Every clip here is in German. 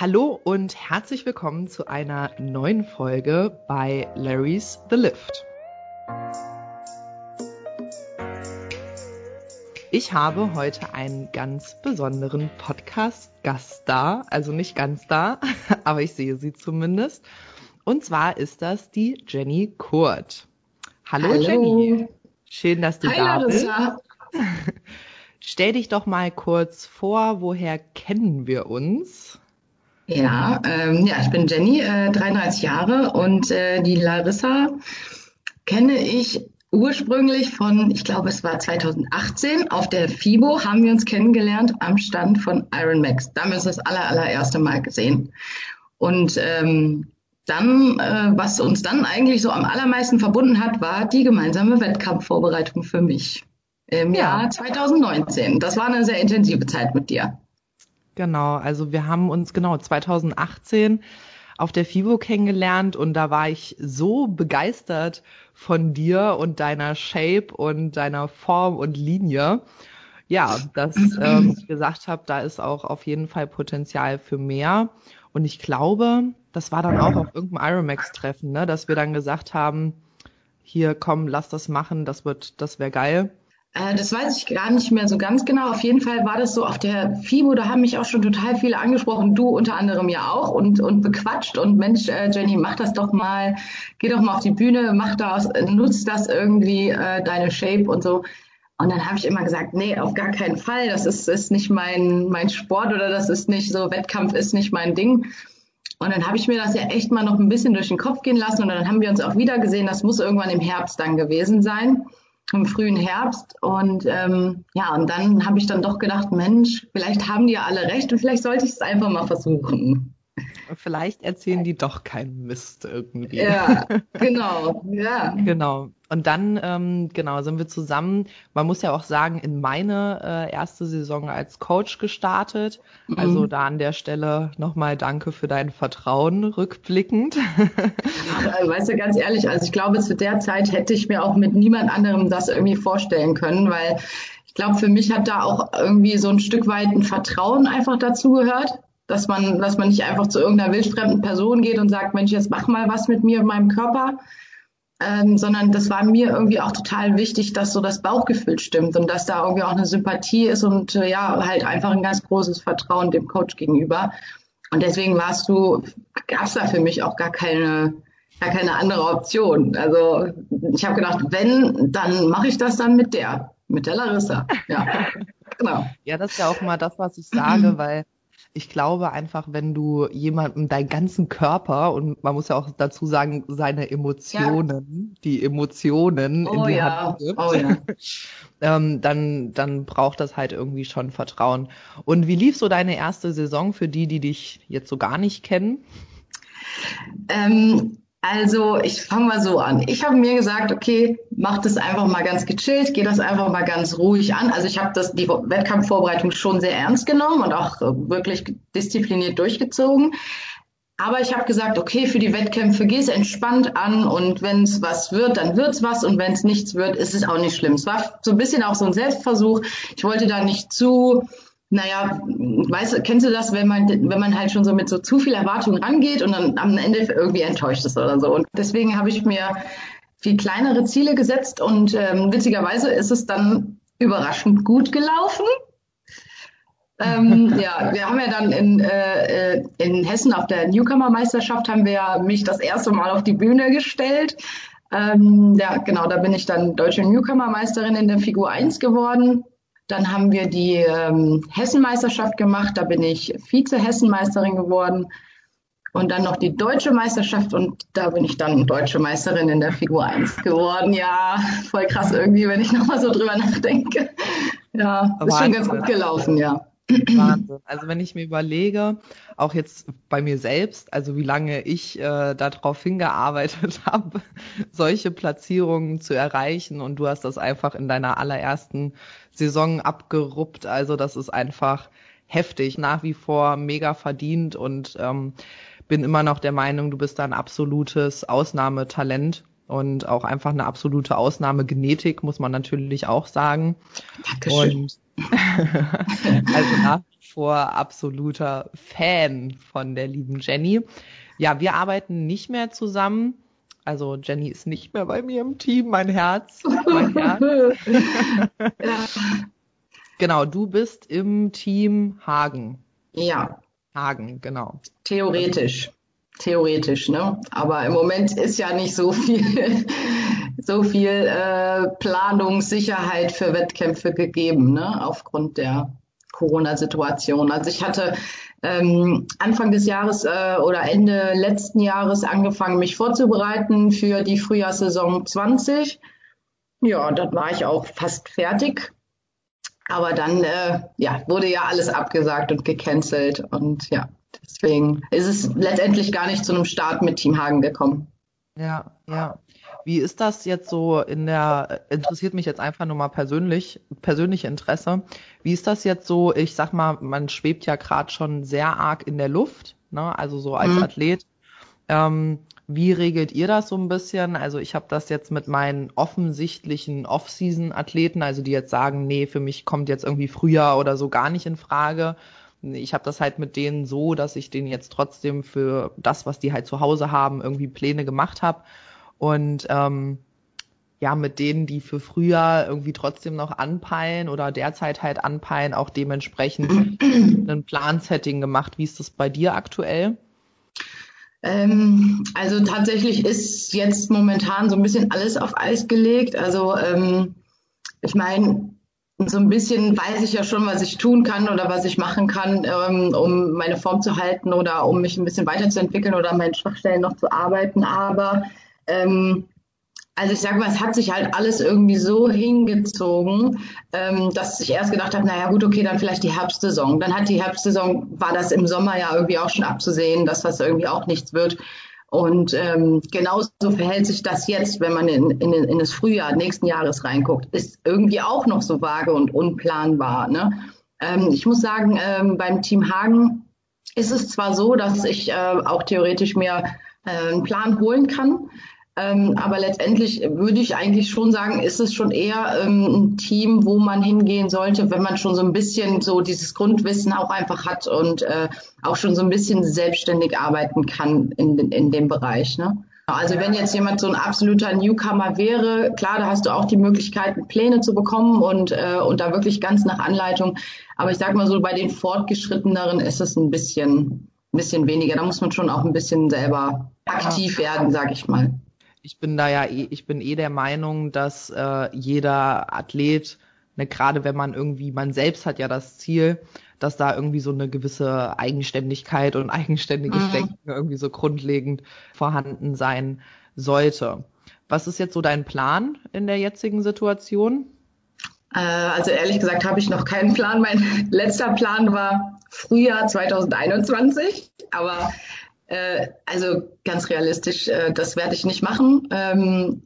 Hallo und herzlich willkommen zu einer neuen Folge bei Larry's The Lift. Ich habe heute einen ganz besonderen Podcast-Gast da, also nicht ganz da, aber ich sehe sie zumindest. Und zwar ist das die Jenny Kurt. Hallo, Hallo. Jenny. Schön, dass du Hi, da Larissa. bist. Stell dich doch mal kurz vor, woher kennen wir uns? Ja, ähm, ja, ich bin Jenny, äh, 33 Jahre und äh, die Larissa kenne ich ursprünglich von, ich glaube, es war 2018 auf der FIBO haben wir uns kennengelernt am Stand von Iron Max. Da haben wir uns das aller, allererste Mal gesehen. Und ähm, dann, äh, was uns dann eigentlich so am allermeisten verbunden hat, war die gemeinsame Wettkampfvorbereitung für mich im ja. Jahr 2019. Das war eine sehr intensive Zeit mit dir. Genau, also wir haben uns genau 2018 auf der FIBO kennengelernt und da war ich so begeistert von dir und deiner Shape und deiner Form und Linie. Ja, dass ähm, ich gesagt habe, da ist auch auf jeden Fall Potenzial für mehr. Und ich glaube, das war dann auch auf irgendeinem Ironmax-Treffen, ne, dass wir dann gesagt haben, hier komm, lass das machen, das wird, das wäre geil. Äh, das weiß ich gar nicht mehr so ganz genau. Auf jeden Fall war das so auf der FIBO, da haben mich auch schon total viele angesprochen, du unter anderem ja auch und, und bequatscht und Mensch, äh, Jenny, mach das doch mal, geh doch mal auf die Bühne, mach das, nutzt das irgendwie, äh, deine Shape und so. Und dann habe ich immer gesagt, nee, auf gar keinen Fall, das ist, ist nicht mein, mein Sport oder das ist nicht so, Wettkampf ist nicht mein Ding. Und dann habe ich mir das ja echt mal noch ein bisschen durch den Kopf gehen lassen und dann haben wir uns auch wieder gesehen, das muss irgendwann im Herbst dann gewesen sein im frühen Herbst. Und ähm, ja, und dann habe ich dann doch gedacht, Mensch, vielleicht haben die ja alle recht und vielleicht sollte ich es einfach mal versuchen. Vielleicht erzählen die doch keinen Mist irgendwie. Ja, genau, ja. Genau. Und dann, ähm, genau, sind wir zusammen, man muss ja auch sagen, in meine äh, erste Saison als Coach gestartet. Mhm. Also da an der Stelle nochmal danke für dein Vertrauen rückblickend. Aber weißt du, ganz ehrlich, also ich glaube, zu der Zeit hätte ich mir auch mit niemand anderem das irgendwie vorstellen können, weil ich glaube, für mich hat da auch irgendwie so ein Stück weit ein Vertrauen einfach dazugehört dass man, dass man nicht einfach zu irgendeiner wildfremden Person geht und sagt, Mensch, jetzt mach mal was mit mir, und meinem Körper, ähm, sondern das war mir irgendwie auch total wichtig, dass so das Bauchgefühl stimmt und dass da irgendwie auch eine Sympathie ist und äh, ja, halt einfach ein ganz großes Vertrauen dem Coach gegenüber. Und deswegen warst du, gab es da für mich auch gar keine, gar keine andere Option. Also ich habe gedacht, wenn, dann mache ich das dann mit der, mit der Larissa. Ja, genau. Ja, das ist ja auch mal das, was ich sage, weil ich glaube einfach, wenn du jemandem deinen ganzen Körper und man muss ja auch dazu sagen, seine Emotionen, ja. die Emotionen oh, in die ja. Hand gibt, oh, ja. ähm, dann, dann braucht das halt irgendwie schon Vertrauen. Und wie lief so deine erste Saison für die, die dich jetzt so gar nicht kennen? Ähm, also ich fange mal so an. Ich habe mir gesagt, okay, mach das einfach mal ganz gechillt, geh das einfach mal ganz ruhig an. Also ich habe das die Wettkampfvorbereitung schon sehr ernst genommen und auch äh, wirklich diszipliniert durchgezogen. Aber ich habe gesagt, okay, für die Wettkämpfe geh es entspannt an und wenn es was wird, dann wird's was und wenn es nichts wird, ist es auch nicht schlimm. Es war so ein bisschen auch so ein Selbstversuch. Ich wollte da nicht zu naja, weißt, kennst du das, wenn man, wenn man halt schon so mit so zu viel Erwartung rangeht und dann am Ende irgendwie enttäuscht ist oder so. Und deswegen habe ich mir viel kleinere Ziele gesetzt und ähm, witzigerweise ist es dann überraschend gut gelaufen. ähm, ja, wir haben ja dann in, äh, in Hessen auf der Newcomer-Meisterschaft haben wir mich das erste Mal auf die Bühne gestellt. Ähm, ja, genau, da bin ich dann deutsche Newcomer-Meisterin in der Figur 1 geworden. Dann haben wir die ähm, Hessenmeisterschaft gemacht, da bin ich Vize-Hessenmeisterin geworden. Und dann noch die deutsche Meisterschaft und da bin ich dann deutsche Meisterin in der Figur 1 geworden. Ja, voll krass irgendwie, wenn ich nochmal so drüber nachdenke. Ja, ist schon ganz gut gelaufen, ja. Wahnsinn. Also wenn ich mir überlege, auch jetzt bei mir selbst, also wie lange ich äh, darauf hingearbeitet habe, solche Platzierungen zu erreichen und du hast das einfach in deiner allerersten Saison abgeruppt. Also das ist einfach heftig, nach wie vor mega verdient und ähm, bin immer noch der Meinung, du bist da ein absolutes Ausnahmetalent und auch einfach eine absolute Ausnahmegenetik, muss man natürlich auch sagen. Dankeschön. Und also nach wie vor absoluter Fan von der lieben Jenny. Ja, wir arbeiten nicht mehr zusammen. Also Jenny ist nicht mehr bei mir im Team, mein Herz, mein Herz. Genau, du bist im Team Hagen. Ja. Hagen, genau. Theoretisch. Theoretisch, ne? Aber im Moment ist ja nicht so viel, so viel äh, Planungssicherheit für Wettkämpfe gegeben, ne? Aufgrund der Corona-Situation. Also ich hatte ähm, Anfang des Jahres äh, oder Ende letzten Jahres angefangen, mich vorzubereiten für die Frühjahrssaison 20. Ja, dann war ich auch fast fertig. Aber dann äh, ja, wurde ja alles abgesagt und gecancelt. Und ja, deswegen ist es letztendlich gar nicht zu einem Start mit Team Hagen gekommen. Ja, ja. Wie ist das jetzt so in der, interessiert mich jetzt einfach nur mal persönlich, persönliche Interesse. Wie ist das jetzt so, ich sag mal, man schwebt ja gerade schon sehr arg in der Luft, ne? also so als mhm. Athlet. Ähm, wie regelt ihr das so ein bisschen? Also ich habe das jetzt mit meinen offensichtlichen Off-Season-Athleten, also die jetzt sagen, nee, für mich kommt jetzt irgendwie früher oder so gar nicht in Frage. Ich habe das halt mit denen so, dass ich denen jetzt trotzdem für das, was die halt zu Hause haben, irgendwie Pläne gemacht habe. Und ähm, ja, mit denen, die für früher irgendwie trotzdem noch anpeilen oder derzeit halt anpeilen, auch dementsprechend ein Plansetting gemacht. Wie ist das bei dir aktuell? Ähm, also tatsächlich ist jetzt momentan so ein bisschen alles auf Eis gelegt. Also ähm, ich meine, so ein bisschen weiß ich ja schon, was ich tun kann oder was ich machen kann, ähm, um meine Form zu halten oder um mich ein bisschen weiterzuentwickeln oder an meinen Schwachstellen noch zu arbeiten. Aber ähm, also ich sage mal, es hat sich halt alles irgendwie so hingezogen, ähm, dass ich erst gedacht habe, naja gut, okay, dann vielleicht die Herbstsaison. Dann hat die Herbstsaison, war das im Sommer ja irgendwie auch schon abzusehen, dass das irgendwie auch nichts wird. Und ähm, genauso verhält sich das jetzt, wenn man in, in, in das Frühjahr nächsten Jahres reinguckt, ist irgendwie auch noch so vage und unplanbar. Ne? Ähm, ich muss sagen, ähm, beim Team Hagen ist es zwar so, dass ich äh, auch theoretisch mir äh, einen Plan holen kann, ähm, aber letztendlich würde ich eigentlich schon sagen, ist es schon eher ähm, ein Team, wo man hingehen sollte, wenn man schon so ein bisschen so dieses Grundwissen auch einfach hat und äh, auch schon so ein bisschen selbstständig arbeiten kann in, in dem Bereich. Ne? Also wenn jetzt jemand so ein absoluter Newcomer wäre, klar, da hast du auch die Möglichkeiten, Pläne zu bekommen und, äh, und da wirklich ganz nach Anleitung. Aber ich sag mal so, bei den Fortgeschritteneren ist es ein bisschen, ein bisschen weniger. Da muss man schon auch ein bisschen selber aktiv werden, sag ich mal ich bin da ja, eh, ich bin eh der Meinung, dass äh, jeder Athlet, ne, gerade wenn man irgendwie, man selbst hat ja das Ziel, dass da irgendwie so eine gewisse Eigenständigkeit und eigenständiges mhm. Denken irgendwie so grundlegend vorhanden sein sollte. Was ist jetzt so dein Plan in der jetzigen Situation? Äh, also ehrlich gesagt habe ich noch keinen Plan. Mein letzter Plan war Frühjahr 2021, aber äh, also ganz realistisch, äh, das werde ich nicht machen. Ähm,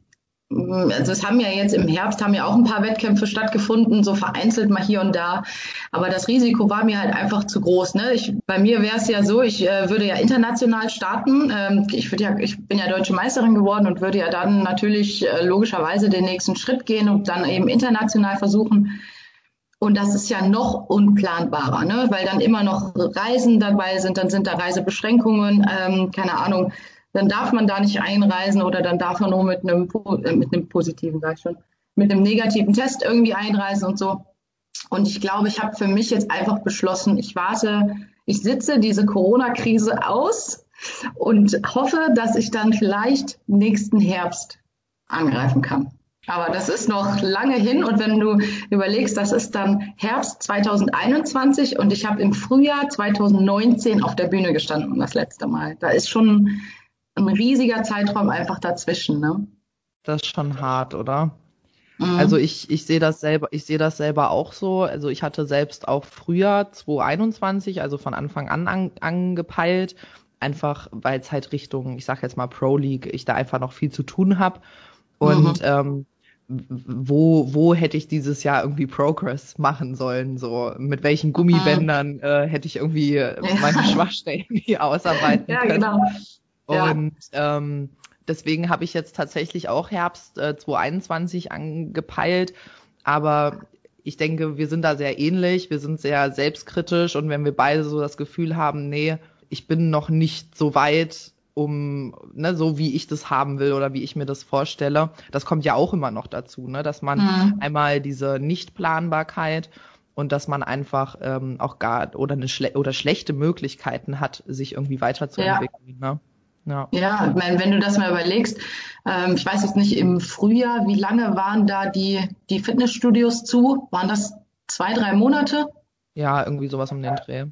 also es haben ja jetzt im Herbst haben ja auch ein paar Wettkämpfe stattgefunden, so vereinzelt mal hier und da. Aber das Risiko war mir halt einfach zu groß. Ne? Ich, bei mir wäre es ja so, ich äh, würde ja international starten. Ähm, ich, würde ja, ich bin ja deutsche Meisterin geworden und würde ja dann natürlich äh, logischerweise den nächsten Schritt gehen und dann eben international versuchen, und das ist ja noch unplanbarer, ne? weil dann immer noch Reisen dabei sind, dann sind da Reisebeschränkungen, ähm, keine Ahnung, dann darf man da nicht einreisen oder dann darf man nur mit einem, äh, mit einem positiven, sag ich schon, mit einem negativen Test irgendwie einreisen und so. Und ich glaube, ich habe für mich jetzt einfach beschlossen, ich warte, ich sitze diese Corona-Krise aus und hoffe, dass ich dann vielleicht nächsten Herbst angreifen kann. Aber das ist noch lange hin und wenn du überlegst, das ist dann Herbst 2021 und ich habe im Frühjahr 2019 auf der Bühne gestanden das letzte Mal. Da ist schon ein riesiger Zeitraum einfach dazwischen, ne? Das ist schon hart, oder? Mhm. Also ich, ich sehe das selber, ich sehe das selber auch so. Also ich hatte selbst auch Frühjahr 2021, also von Anfang an, an angepeilt, einfach weil es halt Richtung, ich sag jetzt mal Pro League, ich da einfach noch viel zu tun habe. Und mhm. ähm, wo, wo hätte ich dieses Jahr irgendwie Progress machen sollen? So, mit welchen Gummibändern äh, hätte ich irgendwie ja. meine Schwachstellen irgendwie ausarbeiten ja, können? Genau. Ja. Und ähm, deswegen habe ich jetzt tatsächlich auch Herbst äh, 2021 angepeilt. Aber ich denke, wir sind da sehr ähnlich, wir sind sehr selbstkritisch und wenn wir beide so das Gefühl haben, nee, ich bin noch nicht so weit, um, ne, so wie ich das haben will oder wie ich mir das vorstelle. Das kommt ja auch immer noch dazu, ne, dass man mhm. einmal diese Nichtplanbarkeit und dass man einfach ähm, auch gar oder eine schle oder schlechte Möglichkeiten hat, sich irgendwie weiterzuentwickeln. Ja. Ne? Ja. ja, ich meine, wenn du das mal überlegst, ähm, ich weiß jetzt nicht, im Frühjahr, wie lange waren da die, die Fitnessstudios zu? Waren das zwei, drei Monate? Ja, irgendwie sowas um den Dreh.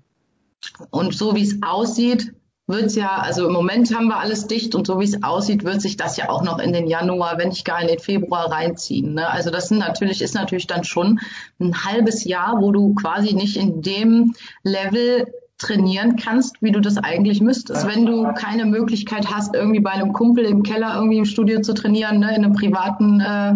Und so wie es aussieht, wird es ja, also im Moment haben wir alles dicht und so wie es aussieht, wird sich das ja auch noch in den Januar, wenn nicht gar in den Februar reinziehen. Ne? Also das sind natürlich, ist natürlich dann schon ein halbes Jahr, wo du quasi nicht in dem Level trainieren kannst, wie du das eigentlich müsstest. Wenn du keine Möglichkeit hast, irgendwie bei einem Kumpel im Keller irgendwie im Studio zu trainieren, ne, in einem privaten äh,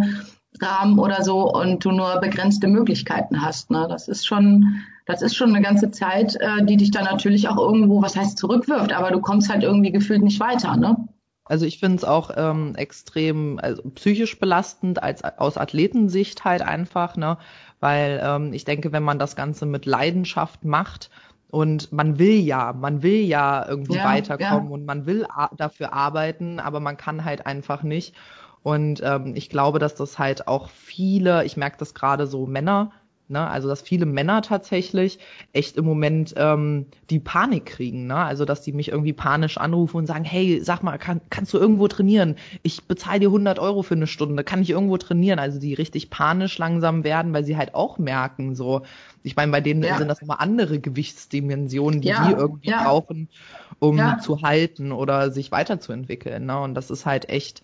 Rahmen oder so und du nur begrenzte Möglichkeiten hast. Ne? Das ist schon, das ist schon eine ganze Zeit, äh, die dich dann natürlich auch irgendwo, was heißt zurückwirft, aber du kommst halt irgendwie gefühlt nicht weiter, ne? Also ich finde es auch ähm, extrem also psychisch belastend als aus Athletensicht halt einfach, ne? Weil ähm, ich denke, wenn man das Ganze mit Leidenschaft macht, und man will ja, man will ja irgendwie ja, weiterkommen ja. und man will dafür arbeiten, aber man kann halt einfach nicht. Und ähm, ich glaube, dass das halt auch viele, ich merke das gerade so Männer, Ne? Also dass viele Männer tatsächlich echt im Moment ähm, die Panik kriegen. Ne? Also dass die mich irgendwie panisch anrufen und sagen, hey, sag mal, kann, kannst du irgendwo trainieren? Ich bezahle dir 100 Euro für eine Stunde, kann ich irgendwo trainieren? Also die richtig panisch langsam werden, weil sie halt auch merken, so, ich meine, bei denen ja. sind das immer andere Gewichtsdimensionen, die ja. die irgendwie ja. brauchen, um zu halten oder sich weiterzuentwickeln. Ne? Und das ist halt echt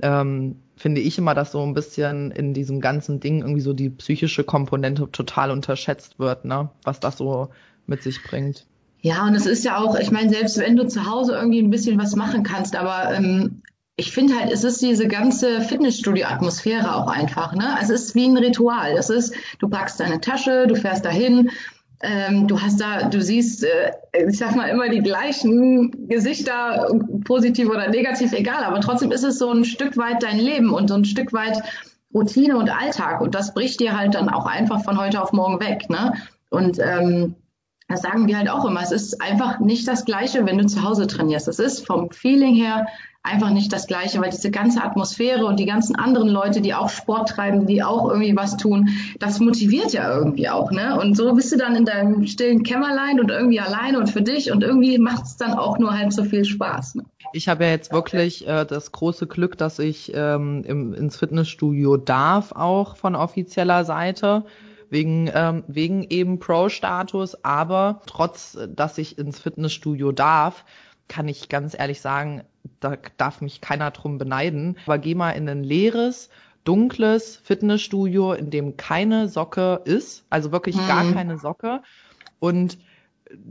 ähm, finde ich immer, dass so ein bisschen in diesem ganzen Ding irgendwie so die psychische Komponente total unterschätzt wird, ne? Was das so mit sich bringt. Ja, und es ist ja auch, ich meine, selbst wenn du zu Hause irgendwie ein bisschen was machen kannst, aber ähm, ich finde halt, es ist diese ganze Fitnessstudio-Atmosphäre auch einfach, ne? Es ist wie ein Ritual. Es ist, du packst deine Tasche, du fährst dahin, ähm, du hast da, du siehst, äh, ich sag mal immer die gleichen Gesichter, positiv oder negativ, egal, aber trotzdem ist es so ein Stück weit dein Leben und so ein Stück weit Routine und Alltag und das bricht dir halt dann auch einfach von heute auf morgen weg, ne? Und ähm, das sagen wir halt auch immer. Es ist einfach nicht das Gleiche, wenn du zu Hause trainierst. Es ist vom Feeling her einfach nicht das Gleiche, weil diese ganze Atmosphäre und die ganzen anderen Leute, die auch Sport treiben, die auch irgendwie was tun, das motiviert ja irgendwie auch, ne? Und so bist du dann in deinem stillen Kämmerlein und irgendwie alleine und für dich und irgendwie macht es dann auch nur halb so viel Spaß. Ne? Ich habe ja jetzt wirklich äh, das große Glück, dass ich ähm, im, ins Fitnessstudio darf, auch von offizieller Seite wegen, ähm, wegen eben Pro-Status, aber trotz, dass ich ins Fitnessstudio darf, kann ich ganz ehrlich sagen, da darf mich keiner drum beneiden. Aber geh mal in ein leeres, dunkles Fitnessstudio, in dem keine Socke ist, also wirklich hm. gar keine Socke und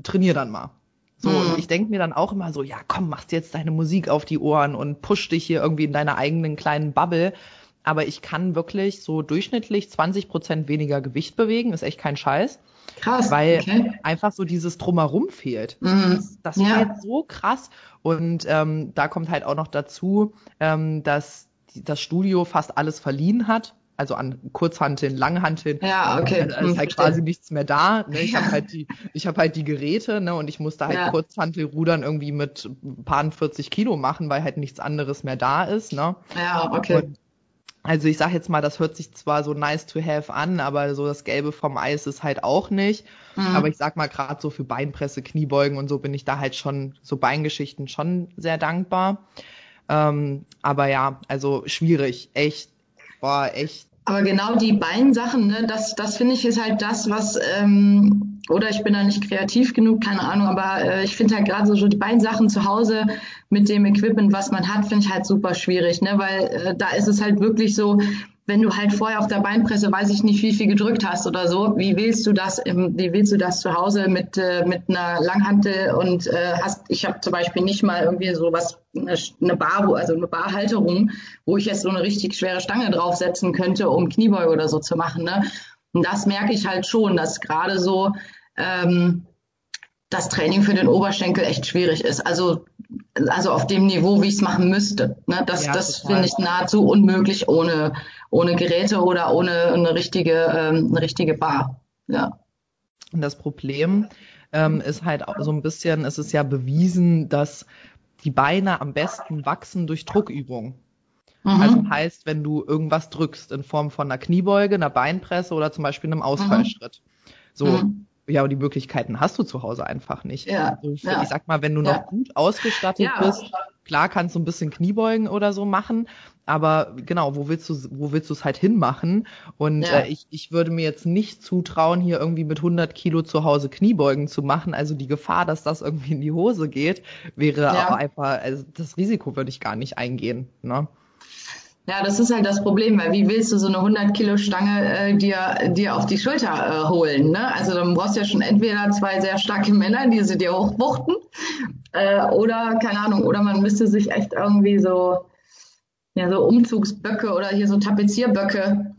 trainier dann mal. So, hm. und ich denke mir dann auch immer so, ja, komm, machst jetzt deine Musik auf die Ohren und push dich hier irgendwie in deiner eigenen kleinen Bubble. Aber ich kann wirklich so durchschnittlich 20 Prozent weniger Gewicht bewegen, ist echt kein Scheiß. Krass. Weil okay. einfach so dieses Drumherum fehlt. Mhm. Das, das ja. fehlt so krass. Und ähm, da kommt halt auch noch dazu, ähm, dass die, das Studio fast alles verliehen hat. Also an Kurzhanteln, Langhanteln. Ja, okay. Da ist halt quasi nichts mehr da. Ne? Ich ja. habe halt die, ich habe halt die Geräte, ne, und ich musste halt ja. Kurzhantelrudern irgendwie mit paar 40 Kilo machen, weil halt nichts anderes mehr da ist, ne? Ja, okay. Und also ich sage jetzt mal, das hört sich zwar so nice to have an, aber so das Gelbe vom Eis ist halt auch nicht. Mhm. Aber ich sag mal, gerade so für Beinpresse, Kniebeugen und so bin ich da halt schon, so Beingeschichten schon sehr dankbar. Ähm, aber ja, also schwierig, echt, boah, echt. Aber genau die Beinsachen, ne, das, das finde ich ist halt das, was ähm, oder ich bin da nicht kreativ genug, keine Ahnung, aber äh, ich finde halt gerade so, so die beiden Sachen zu Hause mit dem Equipment, was man hat, finde ich halt super schwierig, ne? Weil äh, da ist es halt wirklich so, wenn du halt vorher auf der Beinpresse, weiß ich nicht, wie viel gedrückt hast oder so, wie willst du das, im, wie willst du das zu Hause mit äh, mit einer Langhantel und äh, hast, ich habe zum Beispiel nicht mal irgendwie so was, eine, eine Bar, also eine Barhalterung, wo ich jetzt so eine richtig schwere Stange draufsetzen könnte, um Kniebeuge oder so zu machen, ne? Und das merke ich halt schon, dass gerade so ähm, das Training für den Oberschenkel echt schwierig ist. Also, also auf dem Niveau, wie ich es machen müsste. Ne? Das, ja, das finde ich nahezu unmöglich ohne, ohne Geräte oder ohne eine richtige, ähm, eine richtige Bar. Ja. Und das Problem ähm, ist halt auch so ein bisschen, es ist ja bewiesen, dass die Beine am besten wachsen durch Druckübung. Mhm. Also heißt, wenn du irgendwas drückst in Form von einer Kniebeuge, einer Beinpresse oder zum Beispiel einem Ausfallschritt. Mhm. So, mhm. Ja, und die Möglichkeiten hast du zu Hause einfach nicht. Ja. Also für, ja. Ich sag mal, wenn du ja. noch gut ausgestattet ja. bist, klar kannst du ein bisschen Kniebeugen oder so machen, aber genau, wo willst du, wo willst du es halt hinmachen? Und ja. äh, ich, ich würde mir jetzt nicht zutrauen, hier irgendwie mit 100 Kilo zu Hause Kniebeugen zu machen. Also die Gefahr, dass das irgendwie in die Hose geht, wäre ja. auch einfach, also das Risiko würde ich gar nicht eingehen. Ne? Ja, das ist halt das Problem, weil wie willst du so eine 100 Kilo Stange äh, dir, dir auf die Schulter äh, holen? Ne? Also dann brauchst du ja schon entweder zwei sehr starke Männer, die sie dir hochwuchten, äh, oder keine Ahnung, oder man müsste sich echt irgendwie so ja, so Umzugsböcke oder hier so Tapezierböcke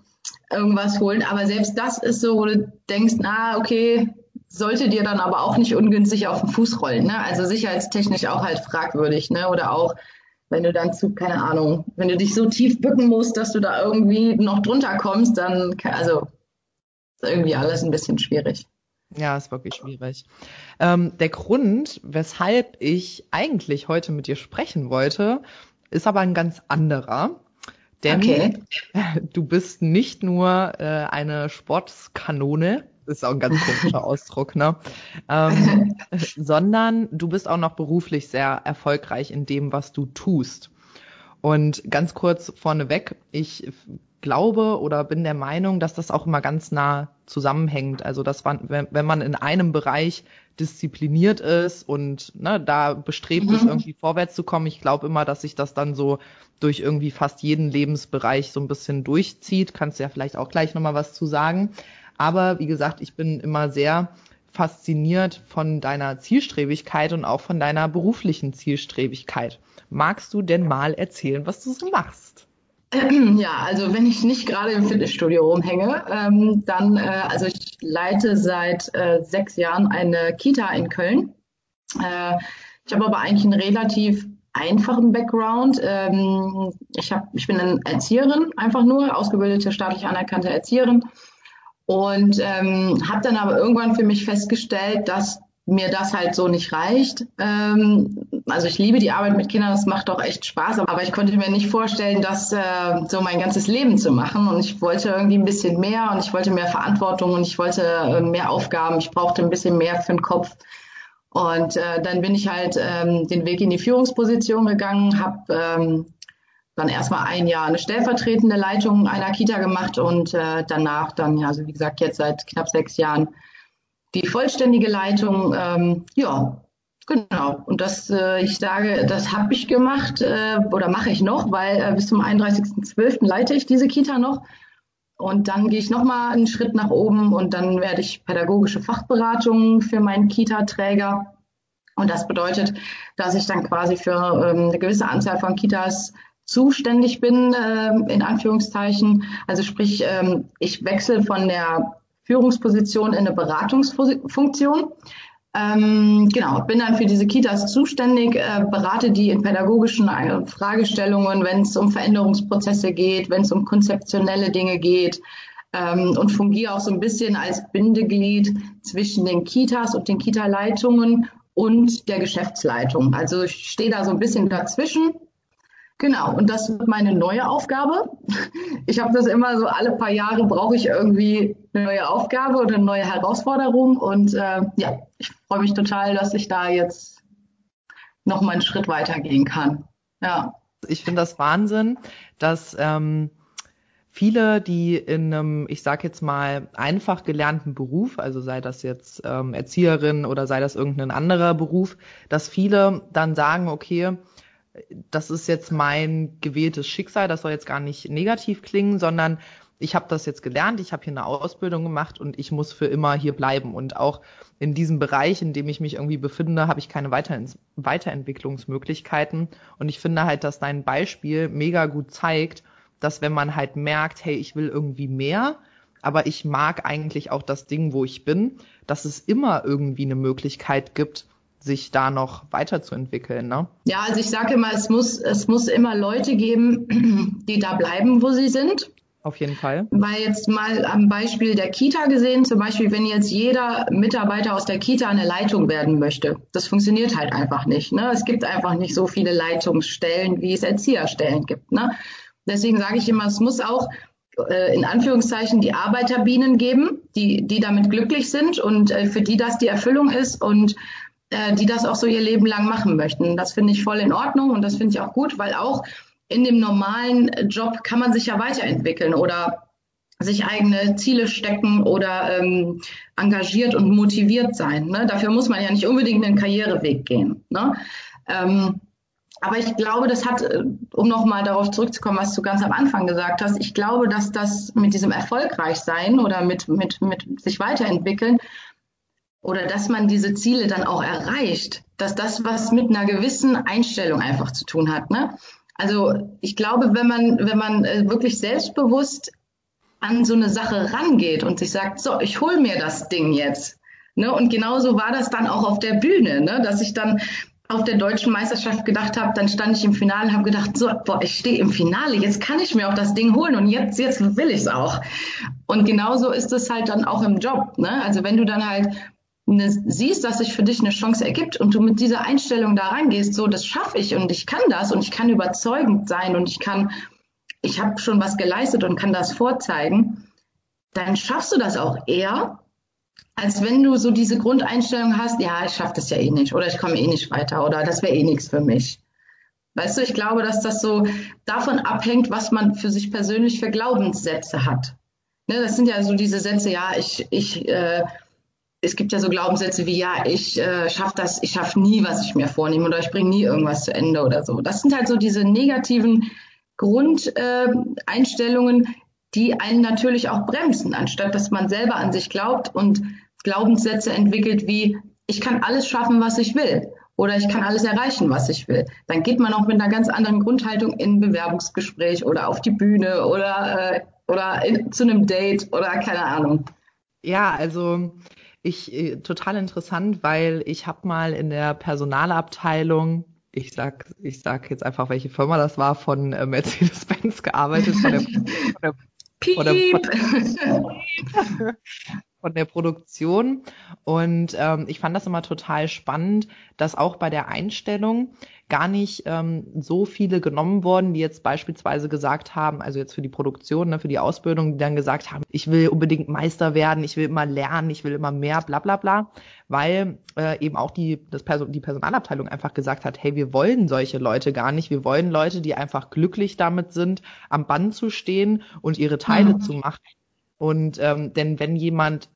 irgendwas holen. Aber selbst das ist so, wo du denkst, na, okay, sollte dir dann aber auch nicht ungünstig auf den Fuß rollen. Ne? Also sicherheitstechnisch auch halt fragwürdig. Ne? Oder auch, wenn du dann zu, keine Ahnung, wenn du dich so tief bücken musst, dass du da irgendwie noch drunter kommst, dann, also ist irgendwie alles ein bisschen schwierig. Ja, ist wirklich schwierig. Ähm, der Grund, weshalb ich eigentlich heute mit dir sprechen wollte, ist aber ein ganz anderer. Denn okay. du bist nicht nur äh, eine Sportskanone, ist auch ein ganz komischer Ausdruck, ne? Ähm, sondern du bist auch noch beruflich sehr erfolgreich in dem, was du tust. Und ganz kurz vorneweg, ich glaube oder bin der Meinung, dass das auch immer ganz nah zusammenhängt. Also dass man, wenn man in einem Bereich diszipliniert ist und ne, da bestrebt mhm. ist, irgendwie vorwärts zu kommen, ich glaube immer, dass sich das dann so durch irgendwie fast jeden Lebensbereich so ein bisschen durchzieht. Kannst du ja vielleicht auch gleich nochmal was zu sagen. Aber wie gesagt, ich bin immer sehr fasziniert von deiner Zielstrebigkeit und auch von deiner beruflichen Zielstrebigkeit. Magst du denn mal erzählen, was du so machst? Ja, also wenn ich nicht gerade im Fitnessstudio rumhänge, ähm, dann, äh, also ich leite seit äh, sechs Jahren eine Kita in Köln. Äh, ich habe aber eigentlich einen relativ einfachen Background. Ähm, ich, hab, ich bin eine Erzieherin, einfach nur, ausgebildete staatlich anerkannte Erzieherin. Und ähm, habe dann aber irgendwann für mich festgestellt, dass mir das halt so nicht reicht. Ähm, also ich liebe die Arbeit mit Kindern, das macht auch echt Spaß, aber ich konnte mir nicht vorstellen, das äh, so mein ganzes Leben zu machen. Und ich wollte irgendwie ein bisschen mehr und ich wollte mehr Verantwortung und ich wollte äh, mehr Aufgaben. Ich brauchte ein bisschen mehr für den Kopf. Und äh, dann bin ich halt ähm, den Weg in die Führungsposition gegangen, habe ähm, dann erstmal ein Jahr eine stellvertretende Leitung einer Kita gemacht und äh, danach dann, ja, also wie gesagt, jetzt seit knapp sechs Jahren die vollständige Leitung, ähm, ja, genau. Und das, äh, ich sage, das habe ich gemacht äh, oder mache ich noch, weil äh, bis zum 31.12. leite ich diese Kita noch. Und dann gehe ich nochmal einen Schritt nach oben und dann werde ich pädagogische Fachberatung für meinen Kita-Träger. Und das bedeutet, dass ich dann quasi für ähm, eine gewisse Anzahl von Kitas zuständig bin, äh, in Anführungszeichen. Also sprich, ähm, ich wechsle von der Führungsposition in eine Beratungsfunktion. Ähm, genau, bin dann für diese Kitas zuständig, äh, berate die in pädagogischen äh, Fragestellungen, wenn es um Veränderungsprozesse geht, wenn es um konzeptionelle Dinge geht ähm, und fungiere auch so ein bisschen als Bindeglied zwischen den Kitas und den Kita-Leitungen und der Geschäftsleitung. Also ich stehe da so ein bisschen dazwischen Genau, und das wird meine neue Aufgabe. Ich habe das immer so, alle paar Jahre brauche ich irgendwie eine neue Aufgabe oder eine neue Herausforderung. Und äh, ja, ich freue mich total, dass ich da jetzt noch mal einen Schritt weitergehen kann. Ja. Ich finde das Wahnsinn, dass ähm, viele, die in einem, ich sage jetzt mal, einfach gelernten Beruf, also sei das jetzt ähm, Erzieherin oder sei das irgendein anderer Beruf, dass viele dann sagen, okay, das ist jetzt mein gewähltes Schicksal, das soll jetzt gar nicht negativ klingen, sondern ich habe das jetzt gelernt, ich habe hier eine Ausbildung gemacht und ich muss für immer hier bleiben. Und auch in diesem Bereich, in dem ich mich irgendwie befinde, habe ich keine Weiterentwicklungsmöglichkeiten. Und ich finde halt, dass dein Beispiel mega gut zeigt, dass wenn man halt merkt, hey, ich will irgendwie mehr, aber ich mag eigentlich auch das Ding, wo ich bin, dass es immer irgendwie eine Möglichkeit gibt, sich da noch weiterzuentwickeln. Ne? Ja, also ich sage immer, es muss, es muss immer Leute geben, die da bleiben, wo sie sind. Auf jeden Fall. Weil jetzt mal am Beispiel der Kita gesehen, zum Beispiel, wenn jetzt jeder Mitarbeiter aus der Kita eine Leitung werden möchte, das funktioniert halt einfach nicht. Ne? Es gibt einfach nicht so viele Leitungsstellen, wie es Erzieherstellen gibt. Ne? Deswegen sage ich immer, es muss auch äh, in Anführungszeichen die Arbeiterbienen geben, die, die damit glücklich sind und äh, für die das die Erfüllung ist und äh, die das auch so ihr Leben lang machen möchten. Das finde ich voll in Ordnung und das finde ich auch gut, weil auch in dem normalen Job kann man sich ja weiterentwickeln oder sich eigene Ziele stecken oder ähm, engagiert und motiviert sein. Ne? Dafür muss man ja nicht unbedingt einen Karriereweg gehen. Ne? Ähm, aber ich glaube, das hat, äh, um nochmal darauf zurückzukommen, was du ganz am Anfang gesagt hast, ich glaube, dass das mit diesem Erfolgreichsein oder mit, mit, mit sich weiterentwickeln oder dass man diese Ziele dann auch erreicht, dass das was mit einer gewissen Einstellung einfach zu tun hat. Ne? Also ich glaube, wenn man, wenn man äh, wirklich selbstbewusst an so eine Sache rangeht und sich sagt, so, ich hole mir das Ding jetzt. Ne? Und genauso war das dann auch auf der Bühne, ne? dass ich dann auf der deutschen Meisterschaft gedacht habe, dann stand ich im Finale und habe gedacht, so, boah, ich stehe im Finale, jetzt kann ich mir auch das Ding holen und jetzt, jetzt will ich es auch. Und genauso ist es halt dann auch im Job. Ne? Also wenn du dann halt eine, siehst, dass sich für dich eine Chance ergibt und du mit dieser Einstellung da reingehst, so, das schaffe ich und ich kann das und ich kann überzeugend sein und ich kann, ich habe schon was geleistet und kann das vorzeigen, dann schaffst du das auch eher, als wenn du so diese Grundeinstellung hast, ja, ich schaffe das ja eh nicht oder ich komme eh nicht weiter oder das wäre eh nichts für mich. Weißt du, ich glaube, dass das so davon abhängt, was man für sich persönlich für Glaubenssätze hat. Ne, das sind ja so diese Sätze, ja, ich, ich, äh, es gibt ja so Glaubenssätze wie, ja, ich äh, schaffe das, ich schaffe nie, was ich mir vornehme oder ich bringe nie irgendwas zu Ende oder so. Das sind halt so diese negativen Grundeinstellungen, äh, die einen natürlich auch bremsen, anstatt dass man selber an sich glaubt und Glaubenssätze entwickelt wie, ich kann alles schaffen, was ich will oder ich kann alles erreichen, was ich will. Dann geht man auch mit einer ganz anderen Grundhaltung in ein Bewerbungsgespräch oder auf die Bühne oder, äh, oder in, zu einem Date oder keine Ahnung. Ja, also ich äh, total interessant, weil ich habe mal in der Personalabteilung ich sag, ich sag jetzt einfach, welche Firma das war, von äh, Mercedes-Benz gearbeitet, von der, von der, von der, von der, von der Produktion. Und ähm, ich fand das immer total spannend, dass auch bei der Einstellung gar nicht ähm, so viele genommen wurden, die jetzt beispielsweise gesagt haben, also jetzt für die Produktion, ne, für die Ausbildung, die dann gesagt haben, ich will unbedingt Meister werden, ich will immer lernen, ich will immer mehr, bla bla bla, weil äh, eben auch die, das Person, die Personalabteilung einfach gesagt hat, hey, wir wollen solche Leute gar nicht, wir wollen Leute, die einfach glücklich damit sind, am Band zu stehen und ihre Teile mhm. zu machen und ähm, denn wenn jemand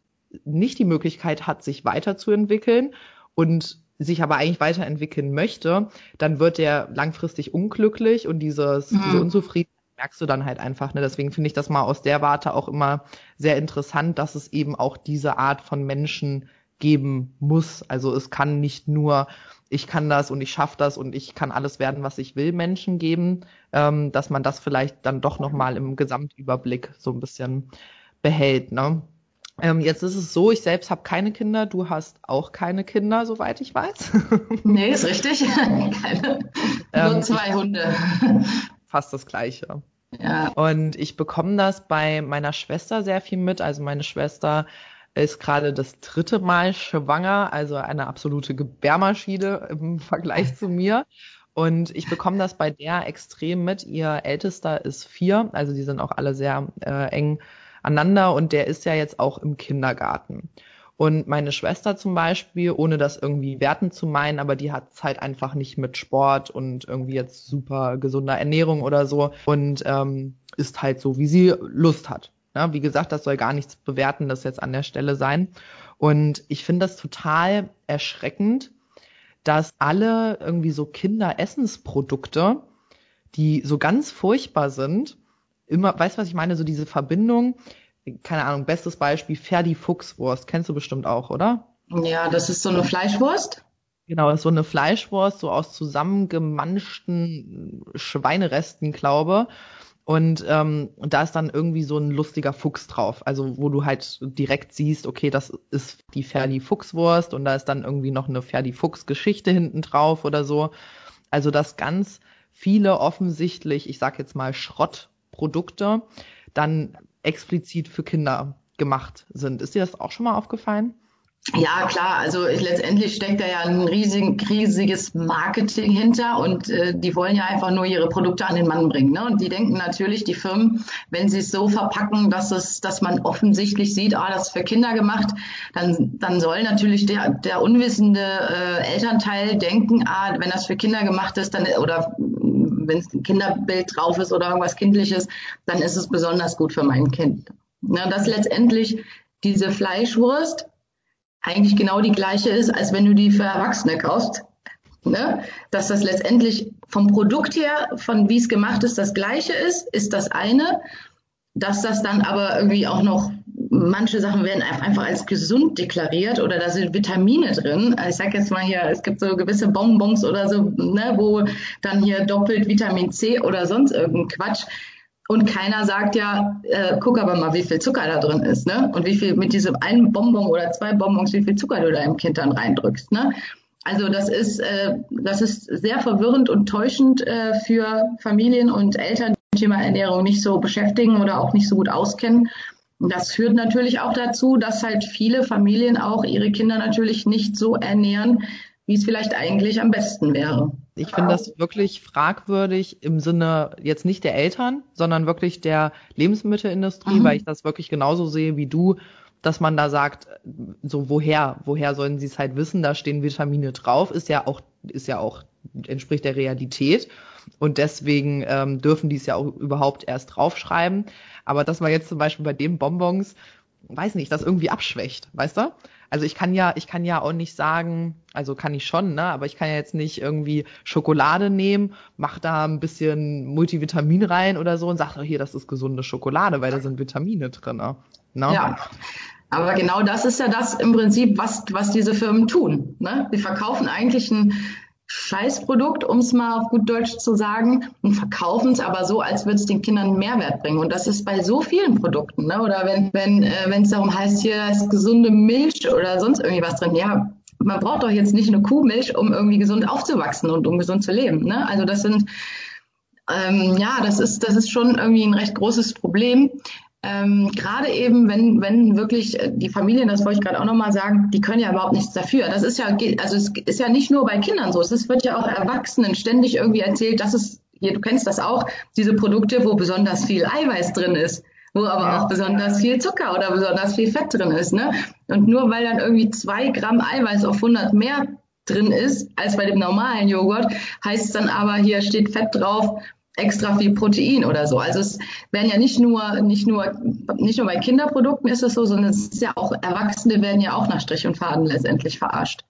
nicht die Möglichkeit hat, sich weiterzuentwickeln und sich aber eigentlich weiterentwickeln möchte, dann wird der langfristig unglücklich und dieses, mhm. diese Unzufriedenheit merkst du dann halt einfach. Ne? Deswegen finde ich das mal aus der Warte auch immer sehr interessant, dass es eben auch diese Art von Menschen geben muss. Also es kann nicht nur ich kann das und ich schaffe das und ich kann alles werden, was ich will, Menschen geben, ähm, dass man das vielleicht dann doch nochmal im Gesamtüberblick so ein bisschen behält. Ne? Ähm, jetzt ist es so, ich selbst habe keine Kinder, du hast auch keine Kinder, soweit ich weiß. Nee, ist richtig. keine. Ähm, Nur zwei Hunde. Fast das gleiche. Ja. Und ich bekomme das bei meiner Schwester sehr viel mit. Also meine Schwester ist gerade das dritte Mal schwanger, also eine absolute Gebärmaschine im Vergleich zu mir. Und ich bekomme das bei der extrem mit. Ihr ältester ist vier, also die sind auch alle sehr äh, eng aneinander und der ist ja jetzt auch im Kindergarten. Und meine Schwester zum Beispiel, ohne das irgendwie werten zu meinen, aber die hat halt einfach nicht mit Sport und irgendwie jetzt super gesunder Ernährung oder so und ähm, ist halt so, wie sie Lust hat. Ja, wie gesagt, das soll gar nichts Bewertendes jetzt an der Stelle sein. Und ich finde das total erschreckend, dass alle irgendwie so Kinderessensprodukte, die so ganz furchtbar sind, immer, weißt du, was ich meine? So diese Verbindung, keine Ahnung, bestes Beispiel, Ferdi Fuchswurst, kennst du bestimmt auch, oder? Ja, das ist so eine Fleischwurst. Genau, das ist so eine Fleischwurst, so aus zusammengemanschten Schweineresten, glaube. Und ähm, da ist dann irgendwie so ein lustiger Fuchs drauf. Also wo du halt direkt siehst, okay, das ist die Ferdi Fuchswurst und da ist dann irgendwie noch eine Ferdi Fuchs Geschichte hinten drauf oder so. Also das ganz viele offensichtlich, ich sag jetzt mal Schrott Produkte dann explizit für Kinder gemacht sind. Ist dir das auch schon mal aufgefallen? Ja, klar. Also ich, letztendlich steckt da ja ein riesig, riesiges Marketing hinter und äh, die wollen ja einfach nur ihre Produkte an den Mann bringen. Ne? Und die denken natürlich, die Firmen, wenn sie es so verpacken, dass es, dass man offensichtlich sieht, ah, das ist für Kinder gemacht, dann, dann soll natürlich der, der unwissende äh, Elternteil denken, ah, wenn das für Kinder gemacht ist, dann oder wenn es ein Kinderbild drauf ist oder irgendwas Kindliches, dann ist es besonders gut für mein Kind. Ne? Dass letztendlich diese Fleischwurst eigentlich genau die gleiche ist, als wenn du die für Erwachsene kaufst. Ne? Dass das letztendlich vom Produkt her, von wie es gemacht ist, das gleiche ist, ist das eine. Dass das dann aber irgendwie auch noch, manche Sachen werden einfach als gesund deklariert oder da sind Vitamine drin. Ich sag jetzt mal hier, es gibt so gewisse Bonbons oder so, ne, wo dann hier doppelt Vitamin C oder sonst irgendein Quatsch und keiner sagt ja, äh, guck aber mal, wie viel Zucker da drin ist, ne? Und wie viel mit diesem einen Bonbon oder zwei Bonbons, wie viel Zucker du da im Kind dann reindrückst, ne? Also das ist, äh, das ist sehr verwirrend und täuschend äh, für Familien und Eltern, die Thema Ernährung nicht so beschäftigen oder auch nicht so gut auskennen. Das führt natürlich auch dazu, dass halt viele Familien auch ihre Kinder natürlich nicht so ernähren, wie es vielleicht eigentlich am besten wäre. Ich finde das wirklich fragwürdig im Sinne jetzt nicht der Eltern, sondern wirklich der Lebensmittelindustrie, mhm. weil ich das wirklich genauso sehe wie du, dass man da sagt, so woher, woher sollen sie es halt wissen? Da stehen Vitamine drauf, ist ja auch, ist ja auch entspricht der Realität und deswegen ähm, dürfen die es ja auch überhaupt erst draufschreiben. Aber dass man jetzt zum Beispiel bei den Bonbons, weiß nicht, das irgendwie abschwächt, weißt du? Also ich kann ja, ich kann ja auch nicht sagen, also kann ich schon, ne, aber ich kann ja jetzt nicht irgendwie Schokolade nehmen, mach da ein bisschen Multivitamin rein oder so und sag, oh, hier, das ist gesunde Schokolade, weil da sind Vitamine drin. Ne? Ja. Aber genau das ist ja das im Prinzip, was, was diese Firmen tun. Ne? Sie verkaufen eigentlich ein Scheißprodukt, um es mal auf gut Deutsch zu sagen, und verkaufen es aber so, als würde es den Kindern einen Mehrwert bringen. Und das ist bei so vielen Produkten. Ne? Oder wenn wenn äh, wenn es darum heißt, hier ist gesunde Milch oder sonst irgendwie was drin. Ja, man braucht doch jetzt nicht eine Kuhmilch, um irgendwie gesund aufzuwachsen und um gesund zu leben. Ne? Also das sind ähm, ja, das ist das ist schon irgendwie ein recht großes Problem ähm, gerade eben, wenn, wenn wirklich äh, die Familien, das wollte ich gerade auch nochmal sagen, die können ja überhaupt nichts dafür. Das ist ja, also es ist ja nicht nur bei Kindern so, es wird ja auch Erwachsenen ständig irgendwie erzählt, dass es, hier, du kennst das auch, diese Produkte, wo besonders viel Eiweiß drin ist wo aber auch besonders viel Zucker oder besonders viel Fett drin ist. Ne? Und nur weil dann irgendwie zwei Gramm Eiweiß auf 100 mehr drin ist als bei dem normalen Joghurt, heißt es dann aber, hier steht Fett drauf, extra viel Protein oder so. Also es werden ja nicht nur, nicht nur, nicht nur bei Kinderprodukten ist es so, sondern es ist ja auch, Erwachsene werden ja auch nach Strich und Faden letztendlich verarscht.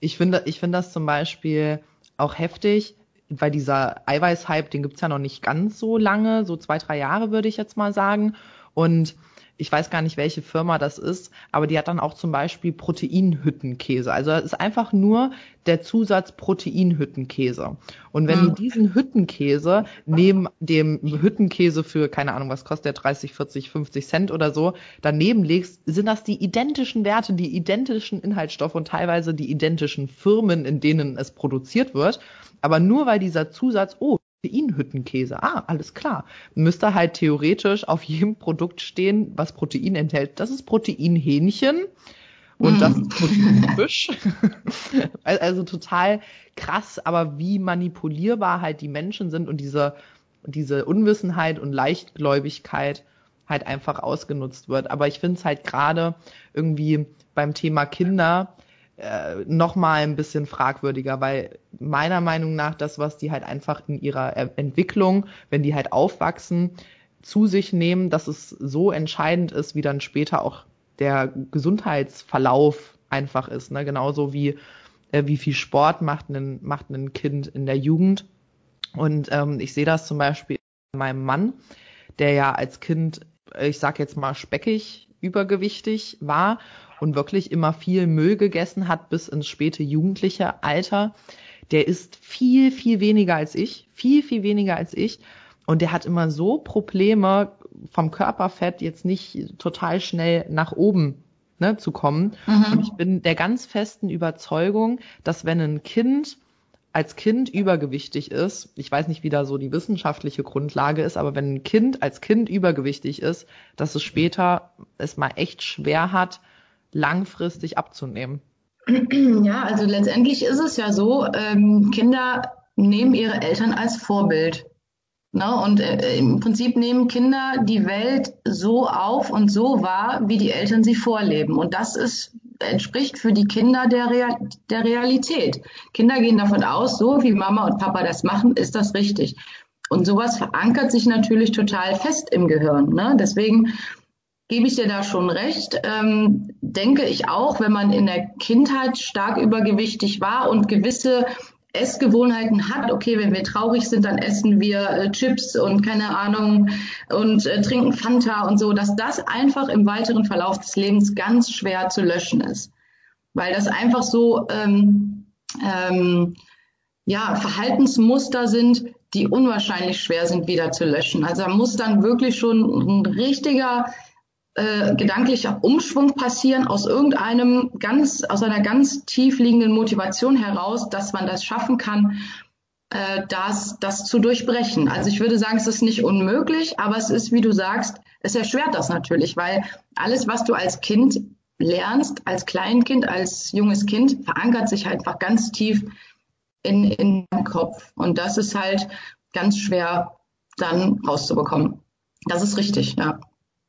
Ich finde, ich finde das zum Beispiel auch heftig, weil dieser Eiweißhype, den gibt's ja noch nicht ganz so lange, so zwei, drei Jahre würde ich jetzt mal sagen. Und ich weiß gar nicht, welche Firma das ist, aber die hat dann auch zum Beispiel Proteinhüttenkäse. Also es ist einfach nur der Zusatz Proteinhüttenkäse. Und wenn mhm. du diesen Hüttenkäse neben dem Hüttenkäse für, keine Ahnung, was kostet der, 30, 40, 50 Cent oder so, daneben legst, sind das die identischen Werte, die identischen Inhaltsstoffe und teilweise die identischen Firmen, in denen es produziert wird. Aber nur weil dieser Zusatz, oh, Proteinhüttenkäse. Ah, alles klar. Müsste halt theoretisch auf jedem Produkt stehen, was Protein enthält. Das ist Proteinhähnchen und mm. das ist Proteinfisch. also total krass, aber wie manipulierbar halt die Menschen sind und diese, diese Unwissenheit und Leichtgläubigkeit halt einfach ausgenutzt wird. Aber ich finde es halt gerade irgendwie beim Thema Kinder, äh, noch mal ein bisschen fragwürdiger, weil meiner Meinung nach das, was die halt einfach in ihrer Entwicklung, wenn die halt aufwachsen, zu sich nehmen, dass es so entscheidend ist, wie dann später auch der Gesundheitsverlauf einfach ist. Ne? Genauso wie äh, wie viel Sport macht ein, macht ein Kind in der Jugend. Und ähm, ich sehe das zum Beispiel bei meinem Mann, der ja als Kind, ich sag jetzt mal speckig, übergewichtig war und wirklich immer viel Müll gegessen hat bis ins späte jugendliche Alter, der ist viel, viel weniger als ich, viel, viel weniger als ich. Und der hat immer so Probleme vom Körperfett jetzt nicht total schnell nach oben ne, zu kommen. Mhm. Und ich bin der ganz festen Überzeugung, dass wenn ein Kind als Kind übergewichtig ist, ich weiß nicht, wie da so die wissenschaftliche Grundlage ist, aber wenn ein Kind als Kind übergewichtig ist, dass es später es mal echt schwer hat, langfristig abzunehmen. Ja, also letztendlich ist es ja so, ähm, Kinder nehmen ihre Eltern als Vorbild. Ne? Und äh, im Prinzip nehmen Kinder die Welt so auf und so wahr, wie die Eltern sie vorleben. Und das ist, entspricht für die Kinder der, Real, der Realität. Kinder gehen davon aus, so wie Mama und Papa das machen, ist das richtig. Und sowas verankert sich natürlich total fest im Gehirn. Ne? Deswegen gebe ich dir da schon recht. Ähm, denke ich auch, wenn man in der Kindheit stark übergewichtig war und gewisse Essgewohnheiten hat, okay, wenn wir traurig sind, dann essen wir äh, Chips und keine Ahnung und äh, trinken Fanta und so, dass das einfach im weiteren Verlauf des Lebens ganz schwer zu löschen ist. Weil das einfach so ähm, ähm, ja, Verhaltensmuster sind, die unwahrscheinlich schwer sind wieder zu löschen. Also da muss dann wirklich schon ein richtiger äh, gedanklicher Umschwung passieren aus irgendeinem ganz, aus einer ganz tief liegenden Motivation heraus, dass man das schaffen kann, äh, das, das zu durchbrechen. Also ich würde sagen, es ist nicht unmöglich, aber es ist, wie du sagst, es erschwert das natürlich, weil alles, was du als Kind lernst, als Kleinkind, als junges Kind, verankert sich halt einfach ganz tief in, in deinem Kopf. Und das ist halt ganz schwer dann rauszubekommen. Das ist richtig, ja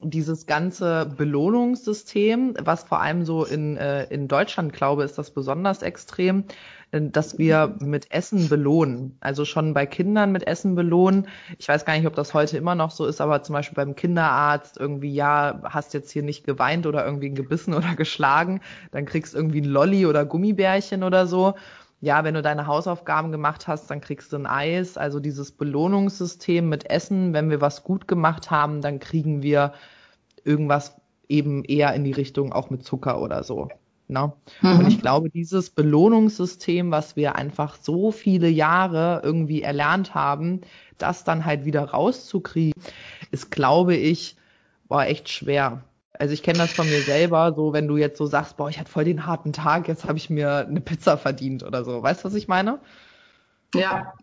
dieses ganze Belohnungssystem, was vor allem so in, äh, in Deutschland, glaube ist das besonders extrem, äh, dass wir mit Essen belohnen. Also schon bei Kindern mit Essen belohnen. Ich weiß gar nicht, ob das heute immer noch so ist, aber zum Beispiel beim Kinderarzt irgendwie, ja, hast jetzt hier nicht geweint oder irgendwie gebissen oder geschlagen, dann kriegst irgendwie ein Lolli oder Gummibärchen oder so ja, wenn du deine Hausaufgaben gemacht hast, dann kriegst du ein Eis. Also dieses Belohnungssystem mit Essen, wenn wir was gut gemacht haben, dann kriegen wir irgendwas eben eher in die Richtung auch mit Zucker oder so. Ne? Mhm. Und ich glaube, dieses Belohnungssystem, was wir einfach so viele Jahre irgendwie erlernt haben, das dann halt wieder rauszukriegen, ist, glaube ich, war echt schwer. Also ich kenne das von mir selber, so wenn du jetzt so sagst, boah, ich hatte voll den harten Tag, jetzt habe ich mir eine Pizza verdient oder so. Weißt du, was ich meine? Ja.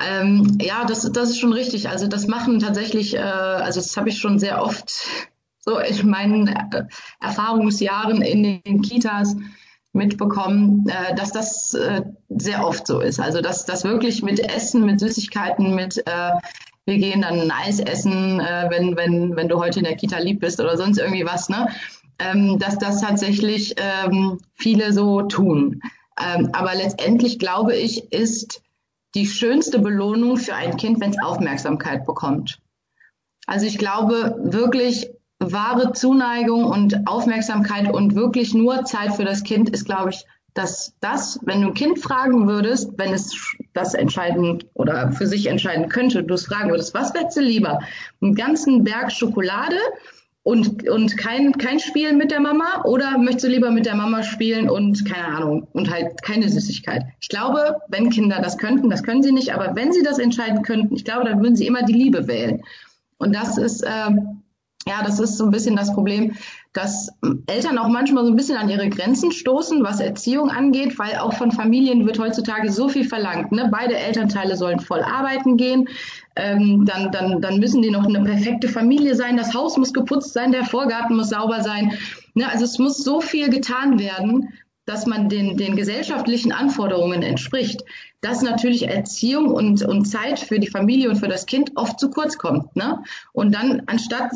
Ähm, ja, das, das ist schon richtig. Also das machen tatsächlich, äh, also das habe ich schon sehr oft so in meinen äh, Erfahrungsjahren in den Kitas mitbekommen, äh, dass das äh, sehr oft so ist. Also dass das wirklich mit Essen, mit Süßigkeiten, mit äh, wir gehen dann ein Eis essen, äh, wenn, wenn, wenn du heute in der Kita lieb bist oder sonst irgendwie was, ne? Ähm, dass das tatsächlich ähm, viele so tun. Ähm, aber letztendlich glaube ich, ist die schönste Belohnung für ein Kind, wenn es Aufmerksamkeit bekommt. Also ich glaube wirklich, wahre Zuneigung und Aufmerksamkeit und wirklich nur Zeit für das Kind ist, glaube ich, dass das, wenn du ein Kind fragen würdest, wenn es das entscheiden oder für sich entscheiden könnte, du es fragen würdest, was wärst du lieber? Einen ganzen Berg Schokolade und, und kein, kein Spiel mit der Mama oder möchtest du lieber mit der Mama spielen und keine Ahnung und halt keine Süßigkeit? Ich glaube, wenn Kinder das könnten, das können sie nicht, aber wenn sie das entscheiden könnten, ich glaube, dann würden sie immer die Liebe wählen. Und das ist, äh, ja, das ist so ein bisschen das Problem, dass Eltern auch manchmal so ein bisschen an ihre Grenzen stoßen, was Erziehung angeht, weil auch von Familien wird heutzutage so viel verlangt. Ne? Beide Elternteile sollen voll arbeiten gehen, ähm, dann, dann, dann müssen die noch eine perfekte Familie sein, das Haus muss geputzt sein, der Vorgarten muss sauber sein. Ne? Also es muss so viel getan werden, dass man den, den gesellschaftlichen Anforderungen entspricht, dass natürlich Erziehung und, und Zeit für die Familie und für das Kind oft zu kurz kommt. Ne? Und dann, anstatt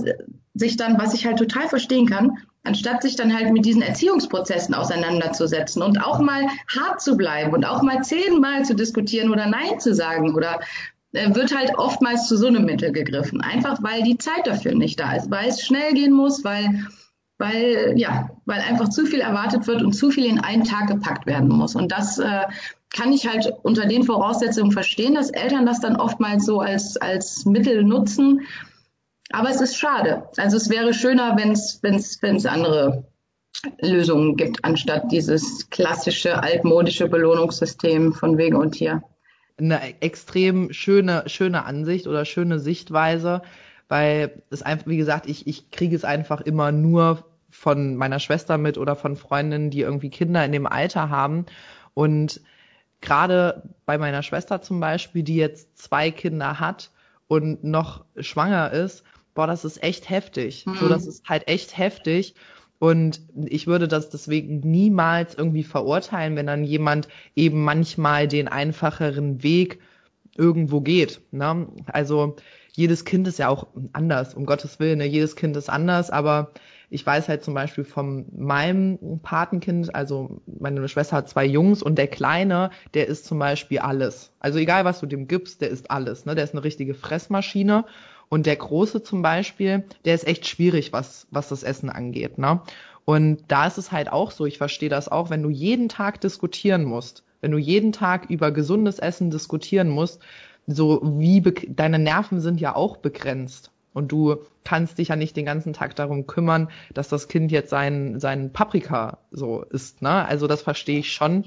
sich dann, was ich halt total verstehen kann, anstatt sich dann halt mit diesen Erziehungsprozessen auseinanderzusetzen und auch mal hart zu bleiben und auch mal zehnmal zu diskutieren oder Nein zu sagen oder äh, wird halt oftmals zu so einem Mittel gegriffen. Einfach weil die Zeit dafür nicht da ist, weil es schnell gehen muss, weil, weil, ja, weil einfach zu viel erwartet wird und zu viel in einen Tag gepackt werden muss. Und das äh, kann ich halt unter den Voraussetzungen verstehen, dass Eltern das dann oftmals so als, als Mittel nutzen, aber es ist schade. Also es wäre schöner, wenn es andere Lösungen gibt, anstatt dieses klassische altmodische Belohnungssystem von wegen und hier. Eine extrem schöne, schöne Ansicht oder schöne Sichtweise, weil es einfach, wie gesagt, ich, ich kriege es einfach immer nur von meiner Schwester mit oder von Freundinnen, die irgendwie Kinder in dem Alter haben. Und gerade bei meiner Schwester zum Beispiel, die jetzt zwei Kinder hat und noch schwanger ist, boah, das ist echt heftig. Mhm. So, das ist halt echt heftig. Und ich würde das deswegen niemals irgendwie verurteilen, wenn dann jemand eben manchmal den einfacheren Weg irgendwo geht. Ne? Also jedes Kind ist ja auch anders, um Gottes Willen, ne? jedes Kind ist anders, aber ich weiß halt zum Beispiel von meinem Patenkind, also meine Schwester hat zwei Jungs und der Kleine, der ist zum Beispiel alles. Also egal was du dem gibst, der ist alles. Ne? Der ist eine richtige Fressmaschine und der Große zum Beispiel, der ist echt schwierig, was, was das Essen angeht. Ne? Und da ist es halt auch so, ich verstehe das auch, wenn du jeden Tag diskutieren musst, wenn du jeden Tag über gesundes Essen diskutieren musst, so wie deine Nerven sind ja auch begrenzt. Und du kannst dich ja nicht den ganzen Tag darum kümmern, dass das Kind jetzt sein, sein Paprika so isst. Ne? Also das verstehe ich schon.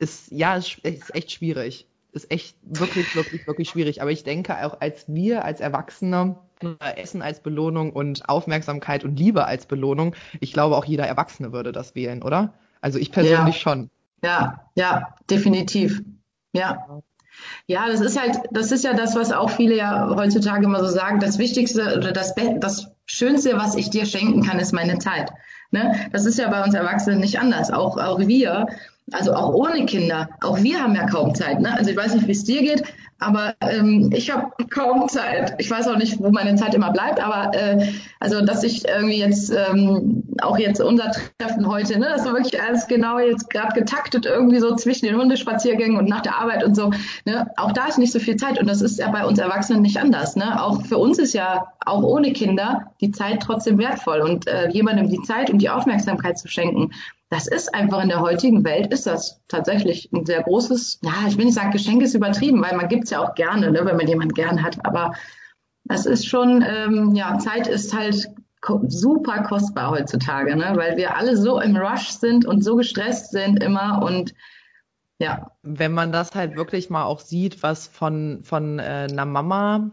Ist, ja, ist, ist echt schwierig ist echt wirklich, wirklich, wirklich schwierig. Aber ich denke auch als wir, als Erwachsene, Essen als Belohnung und Aufmerksamkeit und Liebe als Belohnung, ich glaube auch jeder Erwachsene würde das wählen, oder? Also ich persönlich ja. schon. Ja, ja, definitiv. Ja. Ja, das ist halt, das ist ja das, was auch viele ja heutzutage immer so sagen. Das Wichtigste oder das, das Schönste, was ich dir schenken kann, ist meine Zeit. Ne? Das ist ja bei uns Erwachsenen nicht anders. Auch, auch wir also auch ohne Kinder. Auch wir haben ja kaum Zeit. Ne? Also ich weiß nicht, wie es dir geht, aber ähm, ich habe kaum Zeit. Ich weiß auch nicht, wo meine Zeit immer bleibt, aber äh, also dass ich irgendwie jetzt ähm, auch jetzt unser Treffen heute, ne, das war wirklich alles genau jetzt gerade getaktet irgendwie so zwischen den Hundespaziergängen und nach der Arbeit und so. Ne? Auch da ist nicht so viel Zeit und das ist ja bei uns Erwachsenen nicht anders. Ne? Auch für uns ist ja auch ohne Kinder die Zeit trotzdem wertvoll und äh, jemandem die Zeit und die Aufmerksamkeit zu schenken das ist einfach in der heutigen Welt, ist das tatsächlich ein sehr großes, ja, ich will nicht sagen, Geschenk ist übertrieben, weil man gibt's ja auch gerne, ne, wenn man jemand gern hat, aber das ist schon, ähm, ja, Zeit ist halt super kostbar heutzutage, ne, weil wir alle so im Rush sind und so gestresst sind immer und ja. Wenn man das halt wirklich mal auch sieht, was von, von äh, einer Mama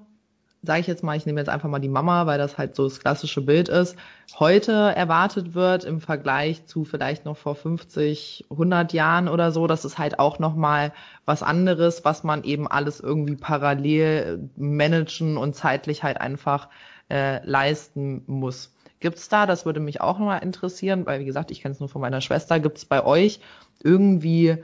sage ich jetzt mal, ich nehme jetzt einfach mal die Mama, weil das halt so das klassische Bild ist, heute erwartet wird im Vergleich zu vielleicht noch vor 50, 100 Jahren oder so, das ist halt auch nochmal was anderes, was man eben alles irgendwie parallel managen und zeitlich halt einfach äh, leisten muss. Gibt's da, das würde mich auch nochmal interessieren, weil wie gesagt, ich kenne es nur von meiner Schwester, gibt's bei euch irgendwie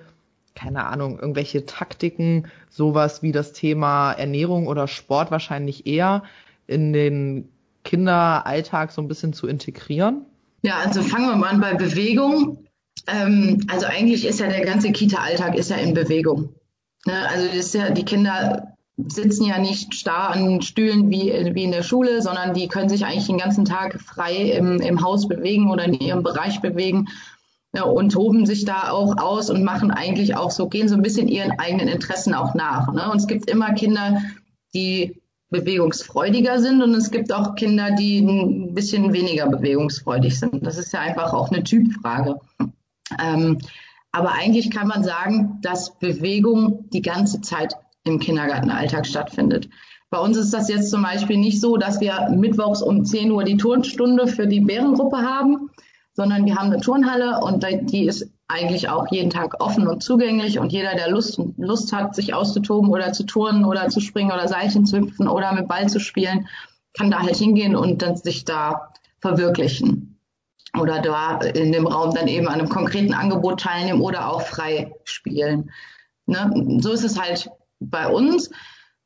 keine Ahnung, irgendwelche Taktiken, sowas wie das Thema Ernährung oder Sport wahrscheinlich eher in den Kinderalltag so ein bisschen zu integrieren? Ja, also fangen wir mal an bei Bewegung. Ähm, also eigentlich ist ja der ganze Kita-Alltag ist ja in Bewegung. Ne? Also ist ja, die Kinder sitzen ja nicht starr an Stühlen wie, wie in der Schule, sondern die können sich eigentlich den ganzen Tag frei im, im Haus bewegen oder in ihrem Bereich bewegen ja, und toben sich da auch aus und machen eigentlich auch so, gehen so ein bisschen ihren eigenen Interessen auch nach. Ne? Und es gibt immer Kinder, die bewegungsfreudiger sind und es gibt auch Kinder, die ein bisschen weniger bewegungsfreudig sind. Das ist ja einfach auch eine Typfrage. Ähm, aber eigentlich kann man sagen, dass Bewegung die ganze Zeit im Kindergartenalltag stattfindet. Bei uns ist das jetzt zum Beispiel nicht so, dass wir mittwochs um 10 Uhr die Turnstunde für die Bärengruppe haben, sondern wir haben eine Turnhalle und die ist eigentlich auch jeden Tag offen und zugänglich und jeder, der Lust, Lust hat, sich auszutoben oder zu turnen oder zu springen oder Seilchen zu hüpfen oder mit Ball zu spielen, kann da halt hingehen und dann sich da verwirklichen oder da in dem Raum dann eben an einem konkreten Angebot teilnehmen oder auch frei spielen. Ne? So ist es halt bei uns.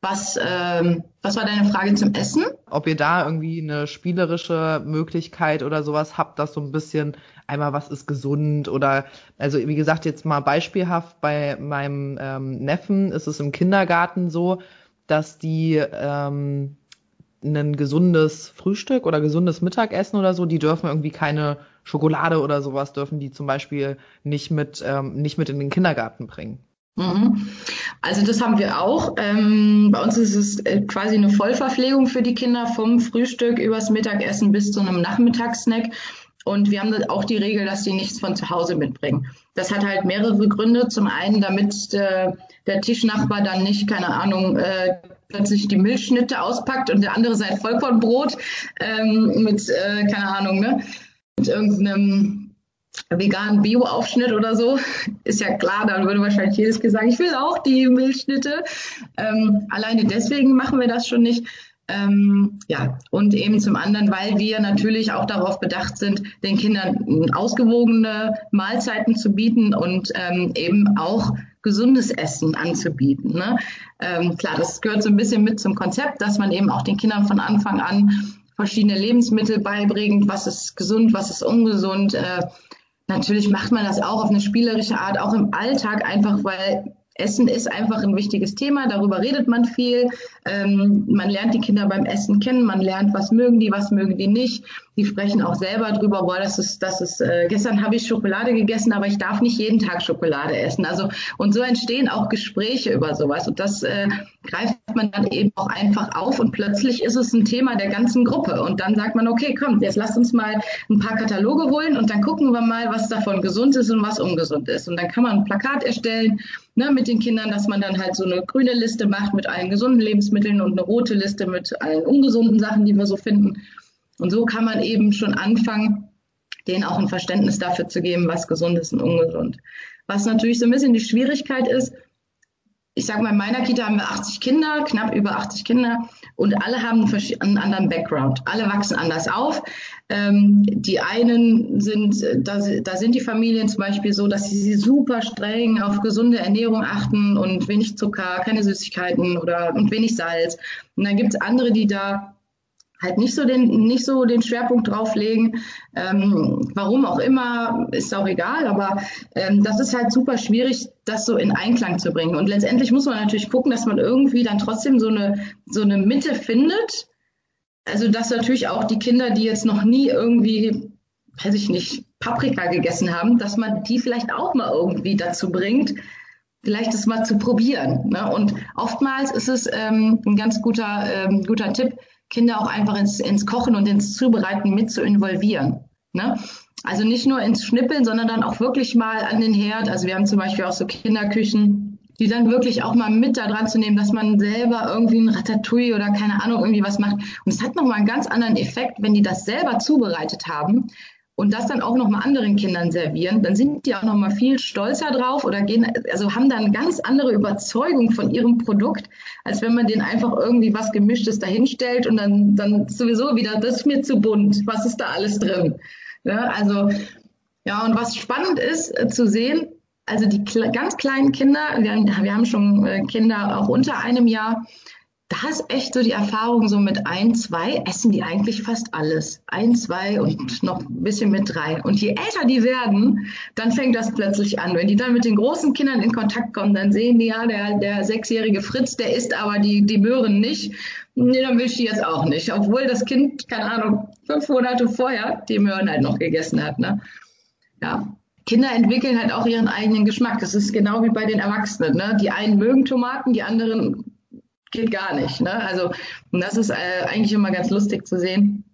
Was, ähm, was war deine Frage zum Essen? Ob ihr da irgendwie eine spielerische Möglichkeit oder sowas habt, das so ein bisschen einmal was ist gesund oder also wie gesagt jetzt mal beispielhaft bei meinem ähm, Neffen ist es im Kindergarten so, dass die ähm, ein gesundes Frühstück oder gesundes Mittagessen oder so, die dürfen irgendwie keine Schokolade oder sowas dürfen die zum Beispiel nicht mit ähm, nicht mit in den Kindergarten bringen. Mhm. Also das haben wir auch. Ähm, bei uns ist es äh, quasi eine Vollverpflegung für die Kinder vom Frühstück übers Mittagessen bis zu einem Nachmittagssnack. Und wir haben auch die Regel, dass sie nichts von zu Hause mitbringen. Das hat halt mehrere Gründe. Zum einen, damit äh, der Tischnachbar dann nicht, keine Ahnung, äh, plötzlich die Milchschnitte auspackt und der andere sein Vollkornbrot ähm, mit, äh, keine Ahnung, ne, mit irgendeinem veganen Bio-Aufschnitt oder so. Ist ja klar, dann würde wahrscheinlich jedes Kind sagen, ich will auch die Milchschnitte. Ähm, alleine deswegen machen wir das schon nicht. Ähm, ja, und eben zum anderen, weil wir natürlich auch darauf bedacht sind, den Kindern ausgewogene Mahlzeiten zu bieten und ähm, eben auch gesundes Essen anzubieten. Ne? Ähm, klar, das gehört so ein bisschen mit zum Konzept, dass man eben auch den Kindern von Anfang an verschiedene Lebensmittel beibringt, was ist gesund, was ist ungesund. Äh, natürlich macht man das auch auf eine spielerische Art, auch im Alltag einfach, weil Essen ist einfach ein wichtiges Thema, darüber redet man viel. Ähm, man lernt die Kinder beim Essen kennen, man lernt, was mögen die, was mögen die nicht. Die sprechen auch selber drüber, boah, das ist, das ist, äh, gestern habe ich Schokolade gegessen, aber ich darf nicht jeden Tag Schokolade essen. Also, und so entstehen auch Gespräche über sowas. Und das äh, greift man dann eben auch einfach auf und plötzlich ist es ein Thema der ganzen Gruppe. Und dann sagt man, okay, komm, jetzt lasst uns mal ein paar Kataloge holen und dann gucken wir mal, was davon gesund ist und was ungesund ist. Und dann kann man ein Plakat erstellen ne, mit den Kindern, dass man dann halt so eine grüne Liste macht mit allen gesunden Lebensmitteln und eine rote Liste mit allen ungesunden Sachen, die wir so finden. Und so kann man eben schon anfangen, denen auch ein Verständnis dafür zu geben, was gesund ist und ungesund. Was natürlich so ein bisschen die Schwierigkeit ist, ich sage mal, in meiner Kita haben wir 80 Kinder, knapp über 80 Kinder und alle haben einen anderen Background. Alle wachsen anders auf. Ähm, die einen sind, da, da sind die Familien zum Beispiel so, dass sie super streng auf gesunde Ernährung achten und wenig Zucker, keine Süßigkeiten oder und wenig Salz. Und dann gibt es andere, die da halt nicht so den, nicht so den Schwerpunkt drauflegen. Ähm, warum auch immer, ist auch egal, aber ähm, das ist halt super schwierig, das so in Einklang zu bringen. Und letztendlich muss man natürlich gucken, dass man irgendwie dann trotzdem so eine, so eine Mitte findet. Also, dass natürlich auch die Kinder, die jetzt noch nie irgendwie, weiß ich nicht, Paprika gegessen haben, dass man die vielleicht auch mal irgendwie dazu bringt, vielleicht das mal zu probieren. Ne? Und oftmals ist es ähm, ein ganz guter, ähm, guter Tipp, Kinder auch einfach ins, ins Kochen und ins Zubereiten mit zu involvieren. Ne? Also nicht nur ins Schnippeln, sondern dann auch wirklich mal an den Herd. Also wir haben zum Beispiel auch so Kinderküchen, die dann wirklich auch mal mit da dran zu nehmen, dass man selber irgendwie ein Ratatouille oder keine Ahnung irgendwie was macht. Und es hat nochmal einen ganz anderen Effekt, wenn die das selber zubereitet haben, und das dann auch nochmal anderen Kindern servieren, dann sind die auch nochmal viel stolzer drauf oder gehen, also haben dann ganz andere Überzeugung von ihrem Produkt, als wenn man denen einfach irgendwie was Gemischtes dahinstellt und dann, dann sowieso wieder, das ist mir zu bunt, was ist da alles drin? Ja, also, ja, und was spannend ist äh, zu sehen, also die ganz kleinen Kinder, wir, wir haben schon äh, Kinder auch unter einem Jahr, da ist echt so die Erfahrung, so mit ein, zwei essen die eigentlich fast alles. Ein, zwei und noch ein bisschen mit drei. Und je älter die werden, dann fängt das plötzlich an. Wenn die dann mit den großen Kindern in Kontakt kommen, dann sehen die ja, der, der sechsjährige Fritz, der isst aber die, die Möhren nicht. Nee, dann will ich die jetzt auch nicht. Obwohl das Kind, keine Ahnung, fünf Monate vorher die Möhren halt noch gegessen hat. Ne? Ja, Kinder entwickeln halt auch ihren eigenen Geschmack. Das ist genau wie bei den Erwachsenen. Ne? Die einen mögen Tomaten, die anderen geht gar nicht. Ne? Also, und das ist äh, eigentlich immer ganz lustig zu sehen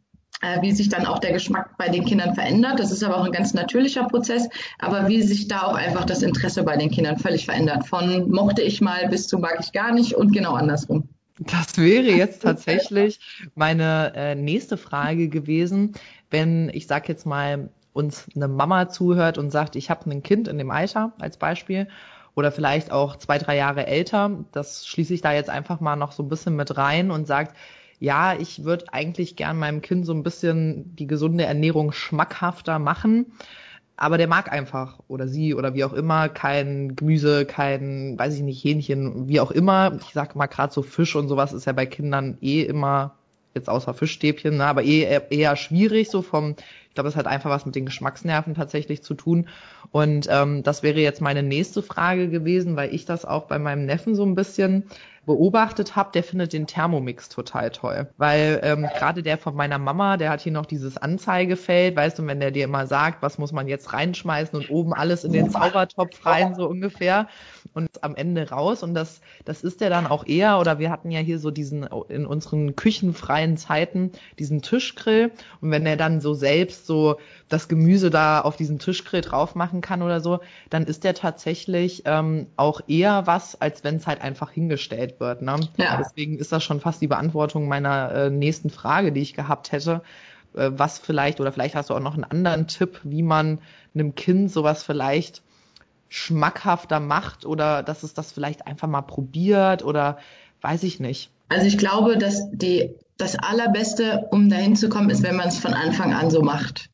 äh, wie sich dann auch der Geschmack bei den Kindern verändert. Das ist aber auch ein ganz natürlicher Prozess, aber wie sich da auch einfach das Interesse bei den Kindern völlig verändert. Von mochte ich mal bis zu mag ich gar nicht und genau andersrum. Das wäre jetzt tatsächlich meine äh, nächste Frage gewesen, wenn ich sag jetzt mal uns eine Mama zuhört und sagt, ich habe ein Kind in dem Alter als Beispiel oder vielleicht auch zwei, drei Jahre älter. Das schließe ich da jetzt einfach mal noch so ein bisschen mit rein und sagt, ja, ich würde eigentlich gern meinem Kind so ein bisschen die gesunde Ernährung schmackhafter machen. Aber der mag einfach oder sie oder wie auch immer kein Gemüse, kein, weiß ich nicht, Hähnchen, wie auch immer. Ich sag mal gerade so Fisch und sowas ist ja bei Kindern eh immer jetzt außer Fischstäbchen, ne, aber eh, eher schwierig so vom ich glaube, es hat einfach was mit den Geschmacksnerven tatsächlich zu tun. Und ähm, das wäre jetzt meine nächste Frage gewesen, weil ich das auch bei meinem Neffen so ein bisschen beobachtet habe, der findet den Thermomix total toll. Weil ähm, gerade der von meiner Mama, der hat hier noch dieses Anzeigefeld, weißt du, wenn der dir immer sagt, was muss man jetzt reinschmeißen und oben alles in den Zaubertopf rein, so ungefähr, und am Ende raus. Und das, das ist der dann auch eher, oder wir hatten ja hier so diesen, in unseren küchenfreien Zeiten, diesen Tischgrill. Und wenn er dann so selbst so das Gemüse da auf diesen Tischgrill drauf machen kann oder so, dann ist der tatsächlich ähm, auch eher was, als wenn es halt einfach hingestellt wird. Ne? Ja. Deswegen ist das schon fast die Beantwortung meiner äh, nächsten Frage, die ich gehabt hätte. äh, was vielleicht, oder vielleicht hast du auch noch einen anderen Tipp, wie man einem Kind sowas vielleicht schmackhafter macht oder dass es das vielleicht einfach mal probiert oder weiß ich nicht. Also ich glaube, dass die, das Allerbeste, um dahin zu kommen, ist, wenn man es von Anfang an so macht.